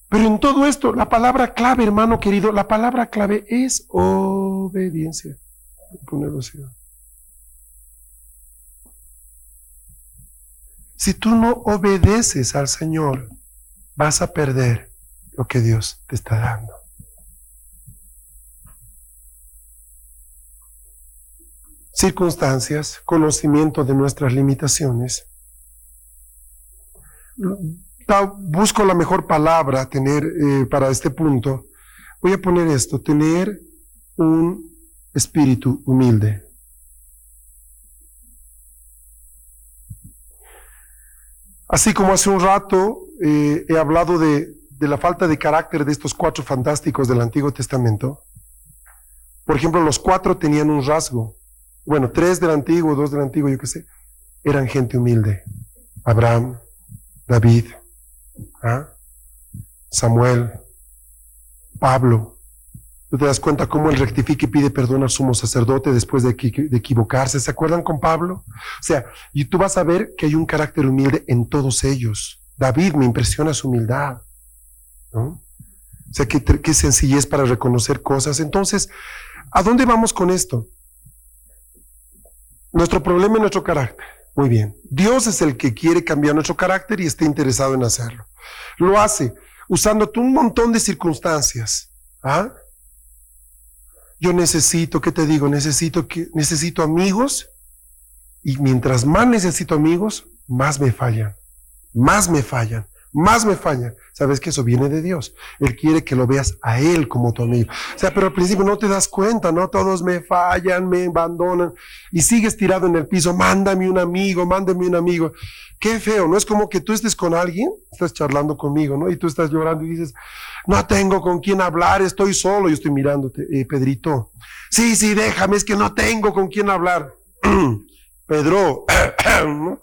pero en todo esto, la palabra clave, hermano querido, la palabra clave es obediencia. Si tú no obedeces al Señor, vas a perder lo que Dios te está dando. Circunstancias, conocimiento de nuestras limitaciones busco la mejor palabra tener eh, para este punto. Voy a poner esto, tener un espíritu humilde. Así como hace un rato eh, he hablado de, de la falta de carácter de estos cuatro fantásticos del Antiguo Testamento, por ejemplo, los cuatro tenían un rasgo. Bueno, tres del Antiguo, dos del Antiguo, yo qué sé. Eran gente humilde. Abraham, David, ¿Ah? Samuel, Pablo. Tú te das cuenta cómo él rectifica y pide perdón al sumo sacerdote después de, equivocarse. ¿Se acuerdan con Pablo? O sea, y tú vas a ver que hay un carácter humilde en todos ellos. David me impresiona su humildad. O sea, qué, qué sencillez para reconocer cosas. Entonces, ¿a dónde vamos con esto? Nuestro problema es nuestro carácter. Muy bien. Dios es el que quiere cambiar nuestro carácter y está interesado en hacerlo. Lo hace usándote un montón de circunstancias. ¿Ah? Yo necesito, ¿qué te digo? Necesito, que, necesito amigos y mientras más necesito amigos, más me fallan. Más me fallan más me falla. Sabes que eso viene de Dios. Él quiere que lo veas a Él como tu amigo. O sea, pero al principio no te das cuenta, ¿no? Todos me fallan, me abandonan y sigues tirado en el piso. Mándame un amigo, mándame un amigo. Qué feo, ¿no? Es como que tú estés con alguien, estás charlando conmigo, ¿no? Y tú estás llorando y dices, no tengo con quién hablar, estoy solo. Yo estoy mirándote, eh, Pedrito. Sí, sí, déjame, es que no tengo con quién hablar. Pedro, ¿no?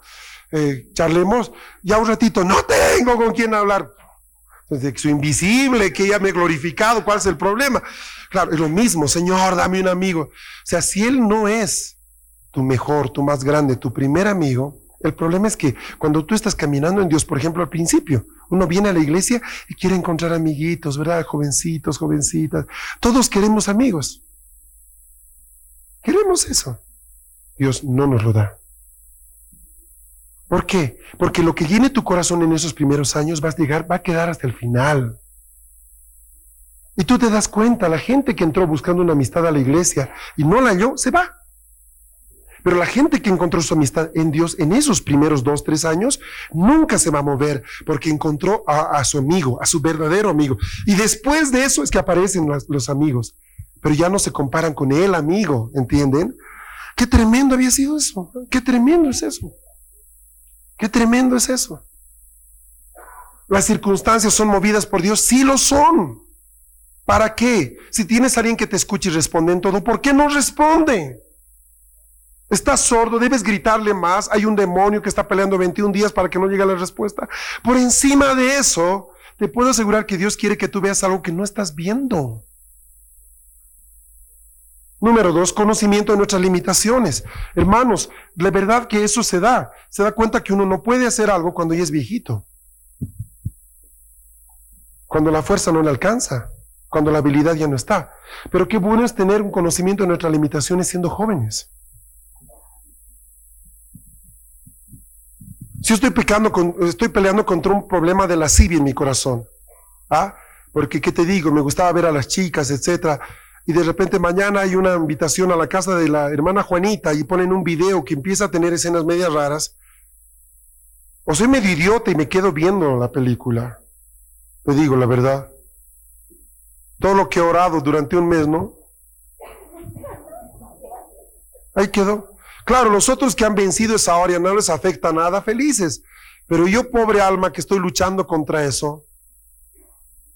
Eh, charlemos, ya un ratito, no tengo con quién hablar. Entonces, soy invisible, que ella me ha glorificado, ¿cuál es el problema? Claro, es lo mismo, Señor, dame un amigo. O sea, si Él no es tu mejor, tu más grande, tu primer amigo, el problema es que cuando tú estás caminando en Dios, por ejemplo, al principio, uno viene a la iglesia y quiere encontrar amiguitos, ¿verdad? Jovencitos, jovencitas. Todos queremos amigos. Queremos eso. Dios no nos lo da. ¿Por qué? Porque lo que llene tu corazón en esos primeros años a llegar, va a quedar hasta el final. Y tú te das cuenta, la gente que entró buscando una amistad a la iglesia y no la halló, se va. Pero la gente que encontró su amistad en Dios en esos primeros dos, tres años, nunca se va a mover porque encontró a, su amigo, a su verdadero amigo. Y después de eso es que aparecen los amigos. Pero ya no se comparan con el amigo, ¿entienden? Qué tremendo había sido eso. Qué tremendo es eso. Qué tremendo es eso. Las circunstancias son movidas por Dios, sí lo son. ¿Para qué? Si tienes a alguien que te escuche y responde en todo, ¿por qué no responde? Estás sordo, debes gritarle más. Hay un demonio que está peleando 21 días para que no llegue la respuesta. Por encima de eso, te puedo asegurar que Dios quiere que tú veas algo que no estás viendo. Número dos, conocimiento de nuestras limitaciones. Hermanos, la verdad que eso se da. Se da cuenta que uno no puede hacer algo cuando ya es viejito. Cuando la fuerza no le alcanza. Cuando la habilidad ya no está. Pero qué bueno es tener un conocimiento de nuestras limitaciones siendo jóvenes. Si estoy estoy peleando contra un problema de lascivia en mi corazón. ¿Ah? Porque, ¿qué te digo? Me gustaba ver a las chicas, etcétera y de repente mañana hay una invitación a la casa de la hermana Juanita y ponen un video que empieza a tener escenas medias raras, O soy medio idiota y me quedo viendo la película. Te digo la verdad. Todo lo que he orado durante un mes, ¿no? Ahí quedó. Claro, los otros que han vencido esa hora no les afecta nada, felices. Pero yo, pobre alma, que estoy luchando contra eso.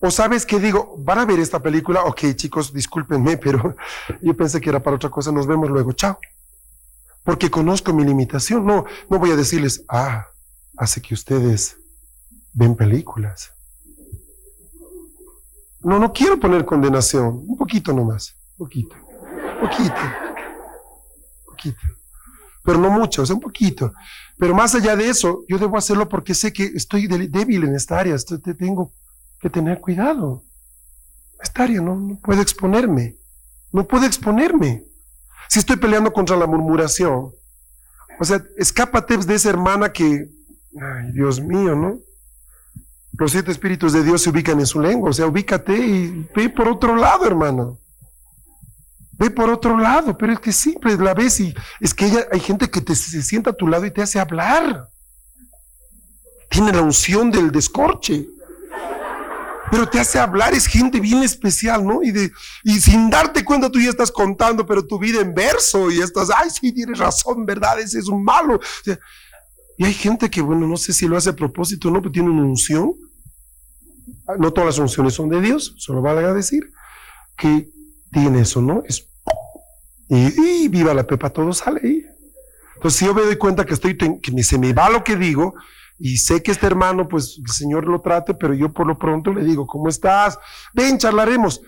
O sabes qué digo, van a ver esta película, ok chicos, discúlpenme, pero yo pensé que era para otra cosa, nos vemos luego, chao. Porque conozco mi limitación, no, no voy a decirles, ah, hace que ustedes ven películas. No, no quiero poner condenación, un poquito nomás, poquito, poquito, poquito, pero no mucho, o sea, un poquito. Pero más allá de eso, yo debo hacerlo porque sé que estoy débil en esta área, tengo que tener cuidado. Esta área no, no puedo exponerme, no puedo exponerme. Si estoy peleando contra la murmuración, o sea, escápate de esa hermana que Ay, Dios mío, ¿no? Los siete espíritus de Dios se ubican en su lengua, o sea, ubícate y ve por otro lado, hermano. Ve por otro lado, pero es que siempre la ves y es que hay gente que te, se sienta a tu lado y te hace hablar. Tiene la unción del descorche. Pero te hace hablar, es gente bien especial, ¿no? Y, y sin darte cuenta tú ya estás contando, pero tu vida en verso y estás, ay, sí, tienes razón, ¿verdad? Ese es un malo. Y hay gente que, bueno, no sé si lo hace a propósito no, pero tiene una unción. Ah, no todas las unciones son de Dios, solo valga a decir que tiene eso, ¿no? Es, y, viva la pepa, todo sale ahí. Entonces, si yo me doy cuenta que estoy, que se me va lo que digo, y sé que este hermano, pues el Señor lo trate, pero yo por lo pronto le digo, ¿cómo estás? Ven, charlaremos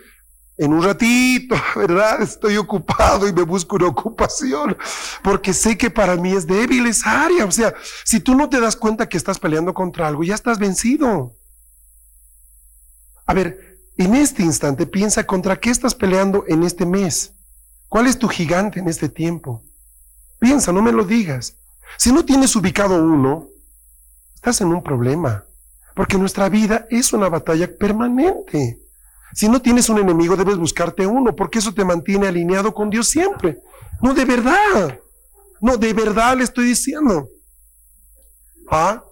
en un ratito, ¿verdad? Estoy ocupado y me busco una ocupación, porque sé que para mí es débil esa área. O sea, si tú no te das cuenta que estás peleando contra algo, ya estás vencido. A ver, en este instante piensa contra qué estás peleando en este mes. ¿Cuál es tu gigante en este tiempo? Piensa, no me lo digas. Si no tienes ubicado uno, estás en un problema, porque nuestra vida es una batalla permanente. Si no tienes un enemigo, debes buscarte uno, porque eso te mantiene alineado con Dios siempre. No, de verdad. No, de verdad le estoy diciendo. ¿Ah?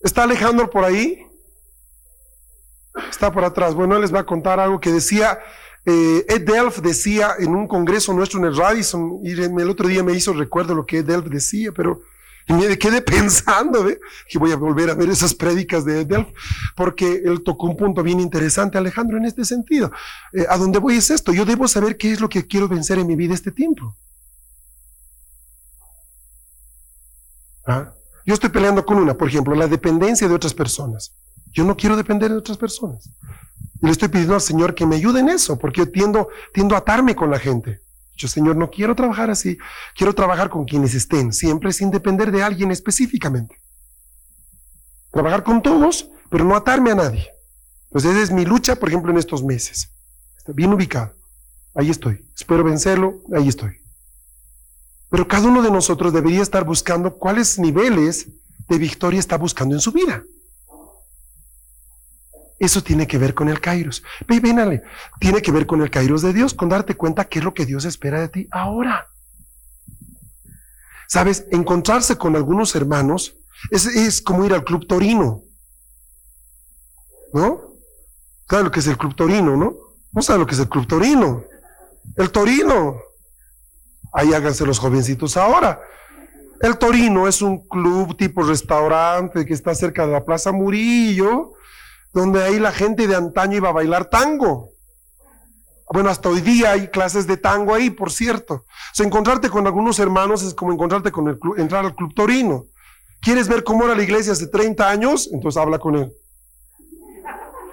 ¿Está Alejandro por ahí? Está por atrás. Bueno, les va a contar algo que decía, eh, Ed Delf decía en un congreso nuestro en el Radisson, y el otro día me hizo recuerdo lo que Ed Delf decía, pero y me quedé pensando ¿ve? que voy a volver a ver esas prédicas de Delf, porque él tocó un punto bien interesante, Alejandro, en este sentido. Eh, ¿A dónde voy es esto? Yo debo saber qué es lo que quiero vencer en mi vida este tiempo. ¿Ah? Yo estoy peleando con una, por ejemplo, la dependencia de otras personas. Yo no quiero depender de otras personas. Y le estoy pidiendo al Señor que me ayude en eso, porque yo tiendo, tiendo a atarme con la gente. Yo, Señor, no quiero trabajar así. Quiero trabajar con quienes estén, siempre sin depender de alguien específicamente. Trabajar con todos, pero no atarme a nadie. Entonces, esa es mi lucha, por ejemplo, en estos meses. Está bien ubicado. Ahí estoy. Espero vencerlo. Ahí estoy. Pero cada uno de nosotros debería estar buscando cuáles niveles de victoria está buscando en su vida. Eso tiene que ver con el Kairos. Tiene que ver con el Kairos de Dios, con darte cuenta qué es lo que Dios espera de ti ahora. Sabes, encontrarse con algunos hermanos es, es como ir al Club Torino. ¿No? ¿Sabes lo que es el Club Torino, no? No sabes lo que es el Club Torino. El Torino. Ahí háganse los jovencitos ahora. El Torino es un club tipo restaurante que está cerca de la Plaza Murillo, donde ahí la gente de antaño iba a bailar tango. Bueno, hasta hoy día hay clases de tango ahí, por cierto. O sea, encontrarte con algunos hermanos es como encontrarte con el club, entrar al club torino. ¿Quieres ver cómo era la iglesia hace 30 años? Entonces habla con él.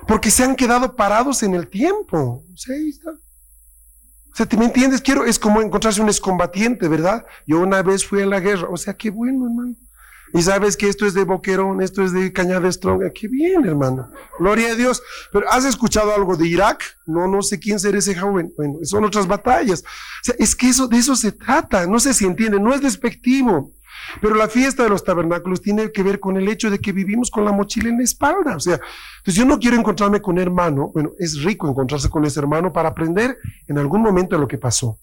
Porque se han quedado parados en el tiempo. Ahí está. O sea, ¿te me entiendes? Quiero, es como encontrarse un excombatiente, ¿verdad? Yo una vez fui a la guerra. O sea, qué bueno, hermano. Y sabes que esto es de Boquerón, esto es de Cañada Strong. Qué bien, hermano. Gloria a Dios. Pero ¿has escuchado algo de Irak? No, no sé quién será ese joven. Bueno, son otras batallas. O sea, es que eso, de eso se trata. No sé si entienden, no es despectivo. Pero la fiesta de los tabernáculos tiene que ver con el hecho de que vivimos con la mochila en la espalda. O sea, entonces yo no quiero encontrarme con hermano. Bueno, es rico encontrarse con ese hermano para aprender en algún momento lo que pasó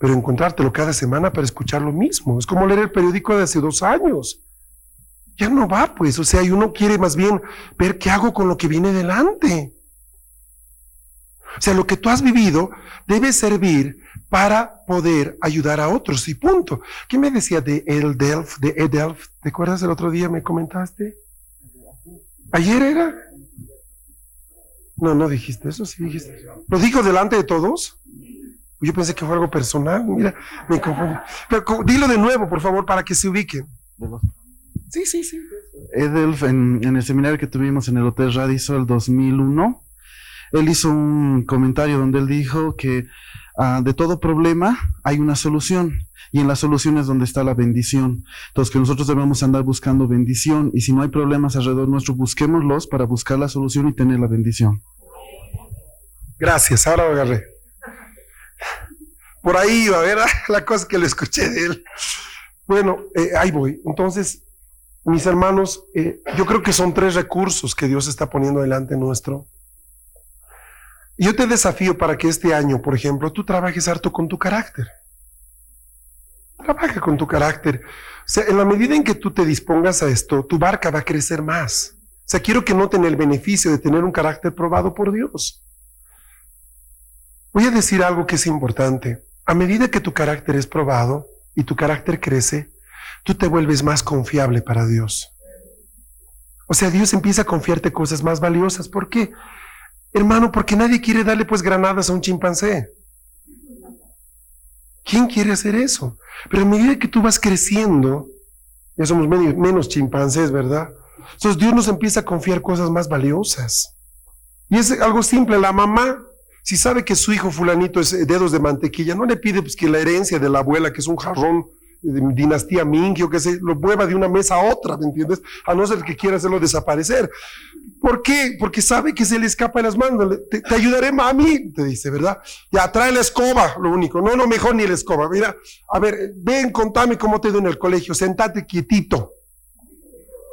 pero encontrártelo cada semana para escuchar lo mismo. Es como leer el periódico de hace dos años. ya no va, pues, o sea, y uno quiere más bien ver qué hago con lo que viene delante. O sea, lo que tú has vivido debe servir para poder ayudar a otros y punto. ¿Qué me decía de El Delf, de Edelf? ¿Te acuerdas el otro día me comentaste? ¿Ayer era? No, no dijiste eso, sí dijiste. ¿Lo dijo delante de todos? Yo pensé que fue algo personal, mira, me confundo. Pero dilo de nuevo, por favor, para que se ubiquen. Sí, sí, sí. Edelf, en, en el seminario que tuvimos en el Hotel Radiso el 2001, él hizo un comentario donde él dijo que ah, de todo problema hay una solución y en la solución es donde está la bendición. Entonces que nosotros debemos andar buscando bendición y si no hay problemas alrededor nuestro, busquémoslos para buscar la solución y tener la bendición. Gracias, ahora lo agarré. Por ahí iba, ver La cosa que le escuché de él. Bueno, eh, ahí voy. Entonces, mis hermanos, eh, yo creo que son tres recursos que Dios está poniendo delante nuestro yo te desafío para que este año, por ejemplo, tú trabajes harto con tu carácter. Trabaja con tu carácter. O sea, en la medida en que tú te dispongas a esto, tu barca va a crecer más. O sea, quiero que noten el beneficio de tener un carácter probado por Dios. Voy a decir algo que es importante. A medida que tu carácter es probado y tu carácter crece, tú te vuelves más confiable para Dios. O sea, Dios empieza a confiarte cosas más valiosas. ¿Por qué? Hermano, porque nadie quiere darle pues granadas a un chimpancé. ¿Quién quiere hacer eso? Pero a medida que tú vas creciendo, ya somos menos, chimpancés, ¿verdad? Entonces Dios nos empieza a confiar cosas más valiosas. Y es algo simple, la mamá, si sabe que su hijo fulanito es dedos de mantequilla, no le pide pues, que la herencia de la abuela, que es un jarrón de dinastía Ming, o que se lo mueva de una mesa a otra, ¿me entiendes? A no ser que quiera hacerlo desaparecer. ¿Por qué? Porque sabe que se le escapa de las manos. Te, ayudaré, mami, te dice, ¿verdad? Ya, trae la escoba, lo único. No, no, mejor ni la escoba. Mira, a ver, ven, contame cómo te ido en el colegio. Sentate quietito.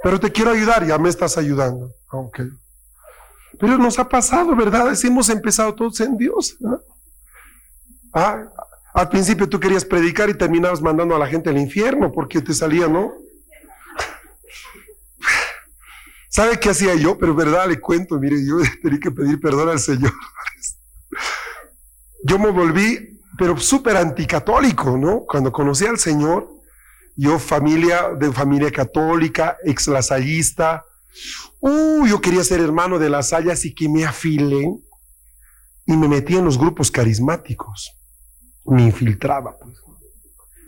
Pero te quiero ayudar, ya me estás ayudando. Ok. Pero nos ha pasado, ¿verdad? Hemos empezado todos en Dios. Ah, al principio tú querías predicar y terminabas mandando a la gente al infierno porque te salía, ¿no? ¿Sabe qué hacía yo? Pero verdad, le cuento, mire, yo tenía que pedir perdón al Señor. Yo me volví, pero súper anticatólico, ¿no? Cuando conocí al Señor, yo familia, de familia católica, ex lasallista, uh, yo quería ser hermano de las sayas y que me afilé y me metí en los grupos carismáticos. Me infiltraba, pues,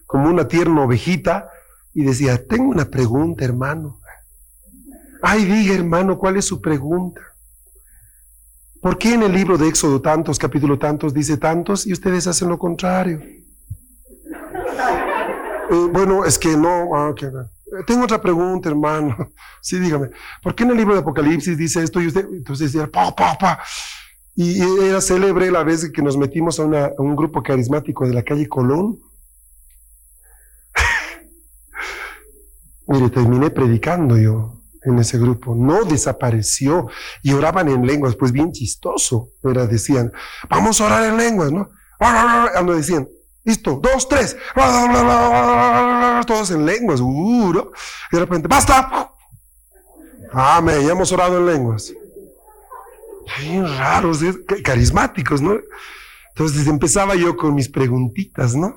como una tierna ovejita y decía, tengo una pregunta, hermano. Ay, diga hermano, ¿cuál es su pregunta? ¿Por qué en el libro de Éxodo tantos, capítulo tantos, dice tantos y ustedes hacen lo contrario? Eh, bueno, es que no. Ah, Tengo otra pregunta, hermano. Sí, dígame. ¿Por qué en el libro de Apocalipsis dice esto y usted? Entonces decía, pa, pa, pa. Y era célebre la vez que nos metimos a, un grupo carismático de la calle Colón. Mire, terminé predicando yo en ese grupo, no desapareció y oraban en lenguas, pues bien chistoso, decían, vamos a orar en lenguas, ¿no? Decían, listo, dos, tres, todos en lenguas, uh, y de repente, basta, amén, ya hemos orado en lenguas. Bien raros, carismáticos, ¿no? Entonces empezaba yo con mis preguntitas, ¿no?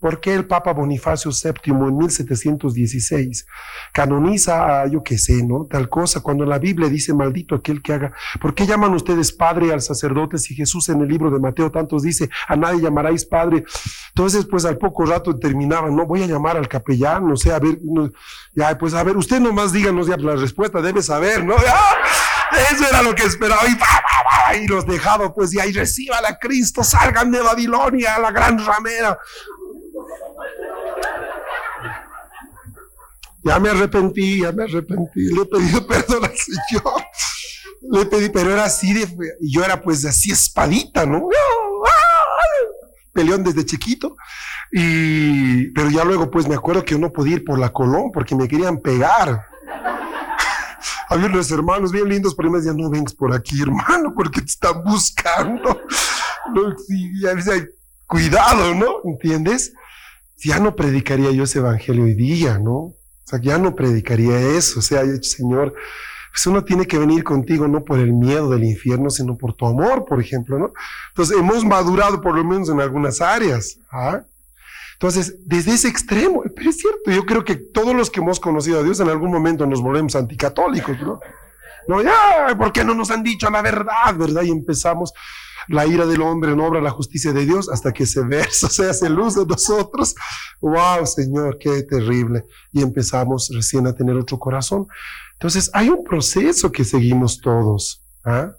¿Por qué el Papa Bonifacio VII en 1716 canoniza a, yo qué sé, ¿no? Tal cosa, cuando la Biblia dice maldito aquel que haga. ¿Por qué llaman ustedes padre al sacerdote si Jesús en el libro de Mateo tantos dice, a nadie llamaráis padre? Entonces, pues al poco rato terminaban, no, voy a llamar al capellán, no sé, a ver, ya, pues a ver, usted nomás díganos ya la respuesta, debe saber, ¿no? Eso era lo que esperaba. Y, y los dejado, pues, y ahí reciban a Cristo, salgan de Babilonia, la gran ramera. Ya me arrepentí, ya me arrepentí, le he pedido perdón al Señor. Le pedí, pero era así de, yo era pues así espadita, ¿no? Peleón desde chiquito. Y, pero ya luego pues me acuerdo que yo no podía ir por la Colón porque me querían pegar. Había unos hermanos bien lindos, pero me decían, no vengas por aquí, hermano, porque te están buscando. Cuidado, ¿no? ¿Entiendes? Ya no predicaría yo ese evangelio hoy día, ¿no? sea, ya no predicaría eso. O sea, Señor, pues uno tiene que venir contigo no por el miedo del infierno, sino por tu amor, por ejemplo, ¿no? Entonces, hemos madurado por lo menos en algunas áreas. ¿ah? Entonces, desde ese extremo, pero es cierto, yo creo que todos los que hemos conocido a Dios en algún momento nos volvemos anticatólicos, ¿no? No, ya, ¿por qué no nos han dicho la verdad, verdad? Y empezamos, la ira del hombre no obra la justicia de Dios hasta que ese verso se hace luz de nosotros. Wow, Señor, qué terrible. Y empezamos recién a tener otro corazón. Entonces, hay un proceso que seguimos todos. ¿ah?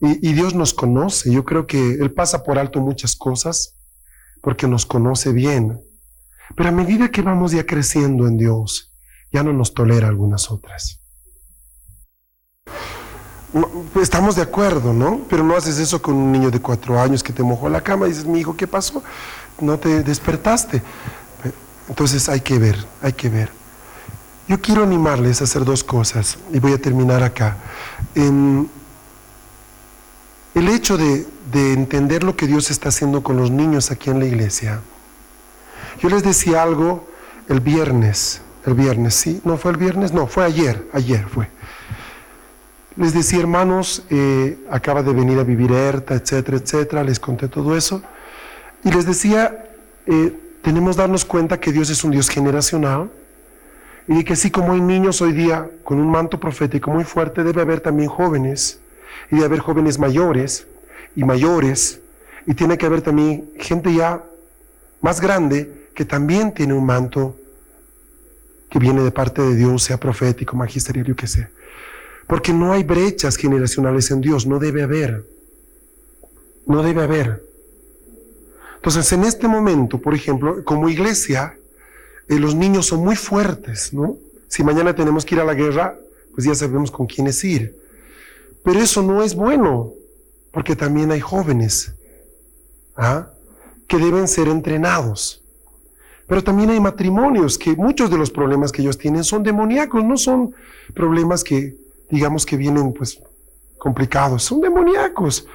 Y, y Dios nos conoce. Yo creo que Él pasa por alto muchas cosas porque nos conoce bien. Pero a medida que vamos ya creciendo en Dios, ya no nos tolera algunas otras estamos de acuerdo, ¿no? Pero no haces eso con un niño de cuatro años que te mojó la cama y dices, mi hijo, ¿qué pasó? No te despertaste. Entonces hay que ver, hay que ver. Yo quiero animarles a hacer dos cosas y voy a terminar acá. el hecho de, de entender lo que Dios está haciendo con los niños aquí en la iglesia. Yo les decía algo el viernes, el viernes, ¿sí? ¿No fue el viernes? No, fue ayer, ayer fue. Les decía, hermanos, eh, acaba de venir a vivir Erta, etcétera, etcétera, les conté todo eso. Y les decía, eh, tenemos que darnos cuenta que Dios es un Dios generacional y que así como hay niños hoy día con un manto profético muy fuerte, debe haber también jóvenes y debe haber jóvenes mayores y mayores y tiene que haber también gente ya más grande que también tiene un manto que viene de parte de Dios, sea profético, magisterial, yo qué sé. Porque no hay brechas generacionales en Dios, no debe haber. No debe haber. Entonces, en este momento, por ejemplo, como iglesia, eh, los niños son muy fuertes, ¿no? Si mañana tenemos que ir a la guerra, pues ya sabemos con quiénes ir. Pero eso no es bueno, porque también hay jóvenes ¿ah? que deben ser entrenados. Pero también hay matrimonios que muchos de los problemas que ellos tienen son demoníacos, no son problemas que digamos que vienen pues complicados, son demoníacos.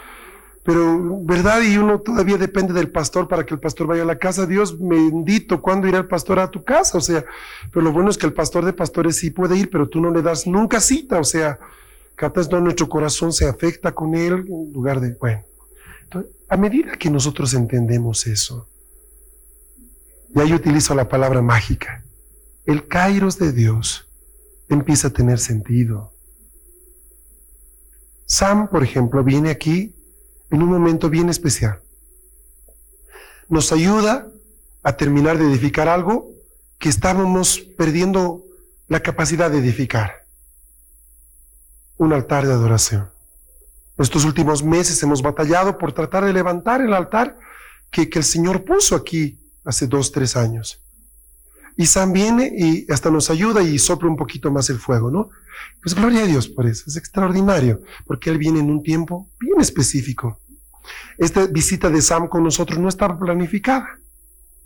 Pero, ¿verdad? Y uno todavía depende del pastor para que el pastor vaya a la casa. Dios bendito, ¿cuándo irá el pastor a tu casa? O sea, pero lo bueno es que el pastor de pastores sí puede ir, pero tú no le das nunca cita. O sea, capaz no nuestro corazón se afecta con él en lugar de, bueno. a medida que nosotros entendemos eso, y ahí utilizo la palabra mágica, el kairos de Dios empieza a tener sentido. Sam, por ejemplo, viene aquí en un momento bien especial. Nos ayuda a terminar de edificar algo que estábamos perdiendo la capacidad de edificar. Un altar de adoración. Estos últimos meses hemos batallado por tratar de levantar el altar que, el Señor puso aquí hace dos, tres años. Y Sam viene y hasta nos ayuda y sopla un poquito más el fuego, ¿no? Pues gloria a Dios por eso, es extraordinario, porque Él viene en un tiempo bien específico. Esta visita de Sam con nosotros no estaba planificada.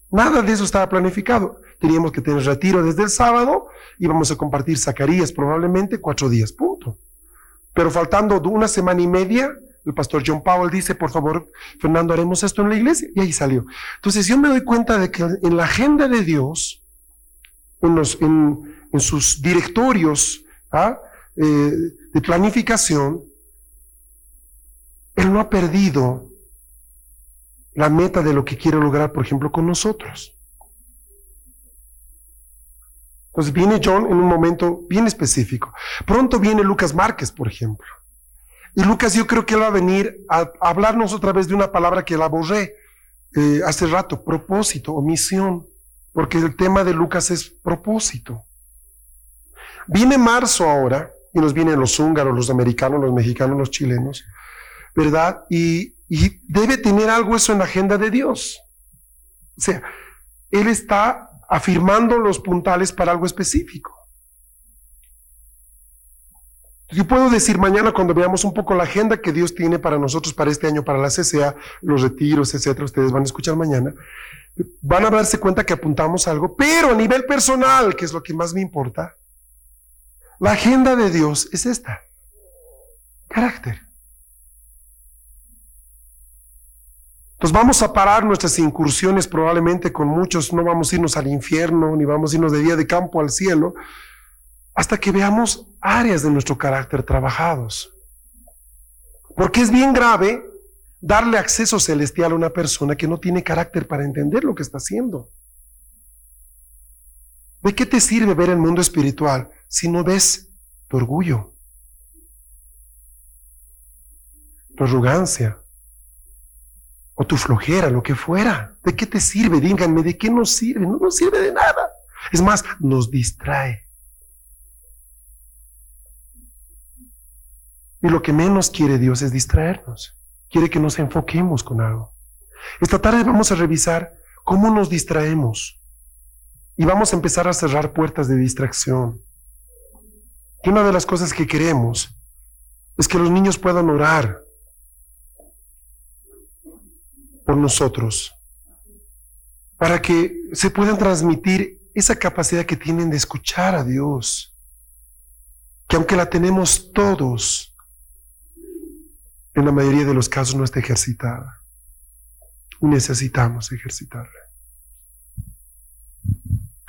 Nada de eso estaba planificado. Teníamos que tener retiro desde el sábado, íbamos a compartir Zacarías probablemente cuatro días, punto. Pero faltando una semana y media, el pastor John Powell dice, por favor, Fernando, haremos esto en la iglesia. Y ahí salió. Entonces yo me doy cuenta de que en la agenda de Dios, en, sus directorios ¿ah? Eh, de planificación, Él no ha perdido la meta de lo que quiere lograr, por ejemplo, con nosotros. Entonces viene John en un momento bien específico. Pronto viene Lucas Márquez, por ejemplo. Y Lucas yo creo que él va a venir a, hablarnos otra vez de una palabra que la borré eh, hace rato, propósito o misión, porque el tema de Lucas es propósito. Viene marzo ahora, y nos vienen los húngaros, los americanos, los mexicanos, los chilenos, ¿verdad? Y, debe tener algo eso en la agenda de Dios. O sea, Él está afirmando los puntales para algo específico. Yo puedo decir mañana cuando veamos un poco la agenda que Dios tiene para nosotros para este año, para la CCA, los retiros, etcétera, ustedes van a escuchar mañana, van a darse cuenta que apuntamos algo, pero a nivel personal, que es lo que más me importa, la agenda de Dios es esta. Carácter. Entonces vamos a parar nuestras incursiones probablemente con muchos, no vamos a irnos al infierno, ni vamos a irnos de día de campo al cielo, hasta que veamos áreas de nuestro carácter trabajados. Porque es bien grave darle acceso celestial a una persona que no tiene carácter para entender lo que está haciendo. ¿De qué te sirve ver el mundo espiritual si no ves tu orgullo, tu arrogancia, o tu flojera, lo que fuera. ¿De qué te sirve? Díganme, ¿de qué nos sirve? No nos sirve de nada. Es más, nos distrae. Y lo que menos quiere Dios es distraernos. Quiere que nos enfoquemos con algo. Esta tarde vamos a revisar cómo nos distraemos. Y vamos a empezar a cerrar puertas de distracción. Y una de las cosas que queremos es que los niños puedan orar, por nosotros, para que se puedan transmitir esa capacidad que tienen de escuchar a Dios, que aunque la tenemos todos, en la mayoría de los casos no está ejercitada. Necesitamos ejercitarla.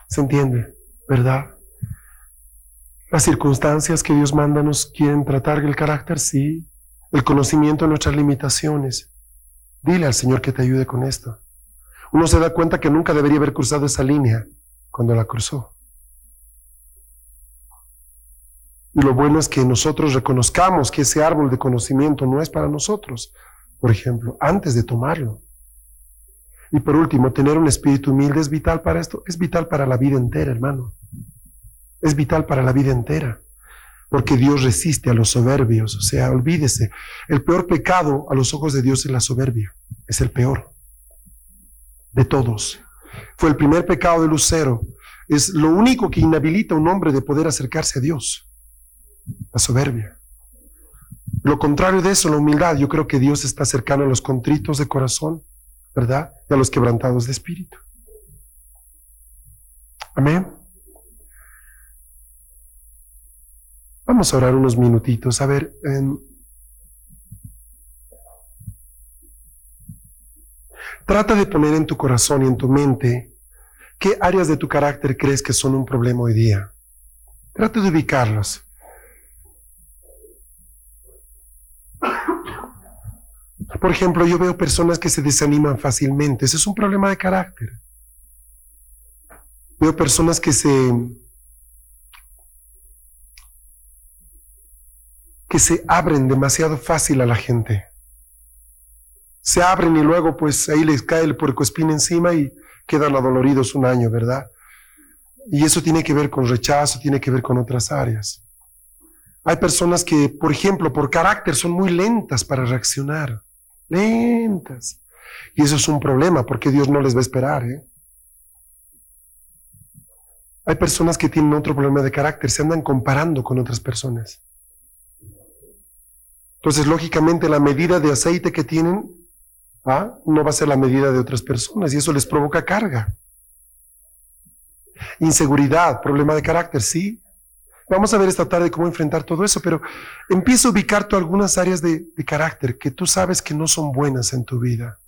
¿Se entiende? ¿Verdad? Las circunstancias que Dios manda nos quieren tratar el carácter, sí. El conocimiento de nuestras limitaciones. Dile al Señor que te ayude con esto. Uno se da cuenta que nunca debería haber cruzado esa línea cuando la cruzó. Y lo bueno es que nosotros reconozcamos que ese árbol de conocimiento no es para nosotros, por ejemplo, antes de tomarlo. Y por último, tener un espíritu humilde es vital para esto, es vital para la vida entera, hermano. Es vital para la vida entera porque Dios resiste a los soberbios. O sea, olvídese, el peor pecado a los ojos de Dios es la soberbia. Es el peor de todos. Fue el primer pecado de Lucero. Es lo único que inhabilita a un hombre de poder acercarse a Dios. La soberbia. Lo contrario de eso, la humildad. Yo creo que Dios está cercano a los contritos de corazón, ¿verdad? Y a los quebrantados de espíritu. Amén. Vamos a orar unos minutitos. A ver, trata de poner en tu corazón y en tu mente qué áreas de tu carácter crees que son un problema hoy día. Trata de ubicarlos. Por ejemplo, yo veo personas que se desaniman fácilmente. Ese es un problema de carácter. Veo personas que se que se abren demasiado fácil a la gente. Se abren y luego pues ahí les cae el puercoespín encima y quedan adoloridos un año, ¿verdad? Y eso tiene que ver con rechazo, tiene que ver con otras áreas. Hay personas que, por ejemplo, por carácter son muy lentas para reaccionar. Lentas. Y eso es un problema porque Dios no les va a esperar. ¿eh? Hay personas que tienen otro problema de carácter, se andan comparando con otras personas. Entonces, lógicamente, la medida de aceite que tienen ¿ah? no va a ser la medida de otras personas y eso les provoca carga. Inseguridad, problema de carácter, sí. Vamos a ver esta tarde cómo enfrentar todo eso, pero empieza a ubicar tú algunas áreas de, de carácter que tú sabes que no son buenas en tu vida.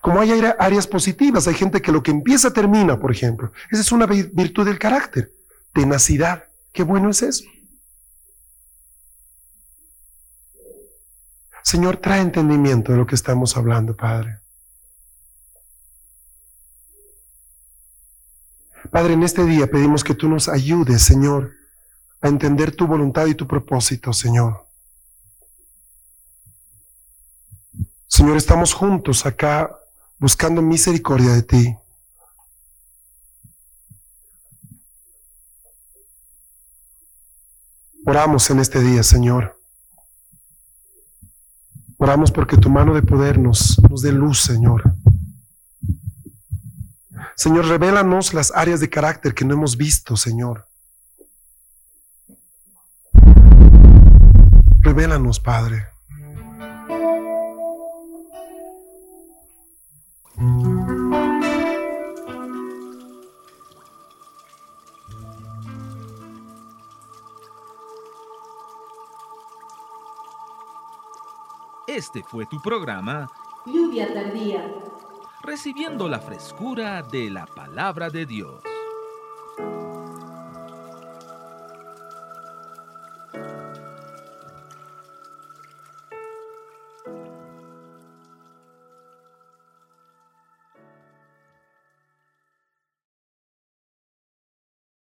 Como hay áreas positivas, hay gente que lo que empieza termina, por ejemplo. Esa es una virtud del carácter. Tenacidad. Qué bueno es eso. Señor, trae entendimiento de lo que estamos hablando, Padre. Padre, en este día pedimos que tú nos ayudes, Señor, a entender tu voluntad y tu propósito, Señor. Señor, estamos juntos acá buscando misericordia de ti. Oramos en este día, Señor. Oramos porque tu mano de poder nos, nos dé luz, Señor. Señor, revélanos las áreas de carácter que no hemos visto, Señor. Revélanos, Padre. Este fue tu programa Lluvia tardía recibiendo la frescura de la palabra de Dios.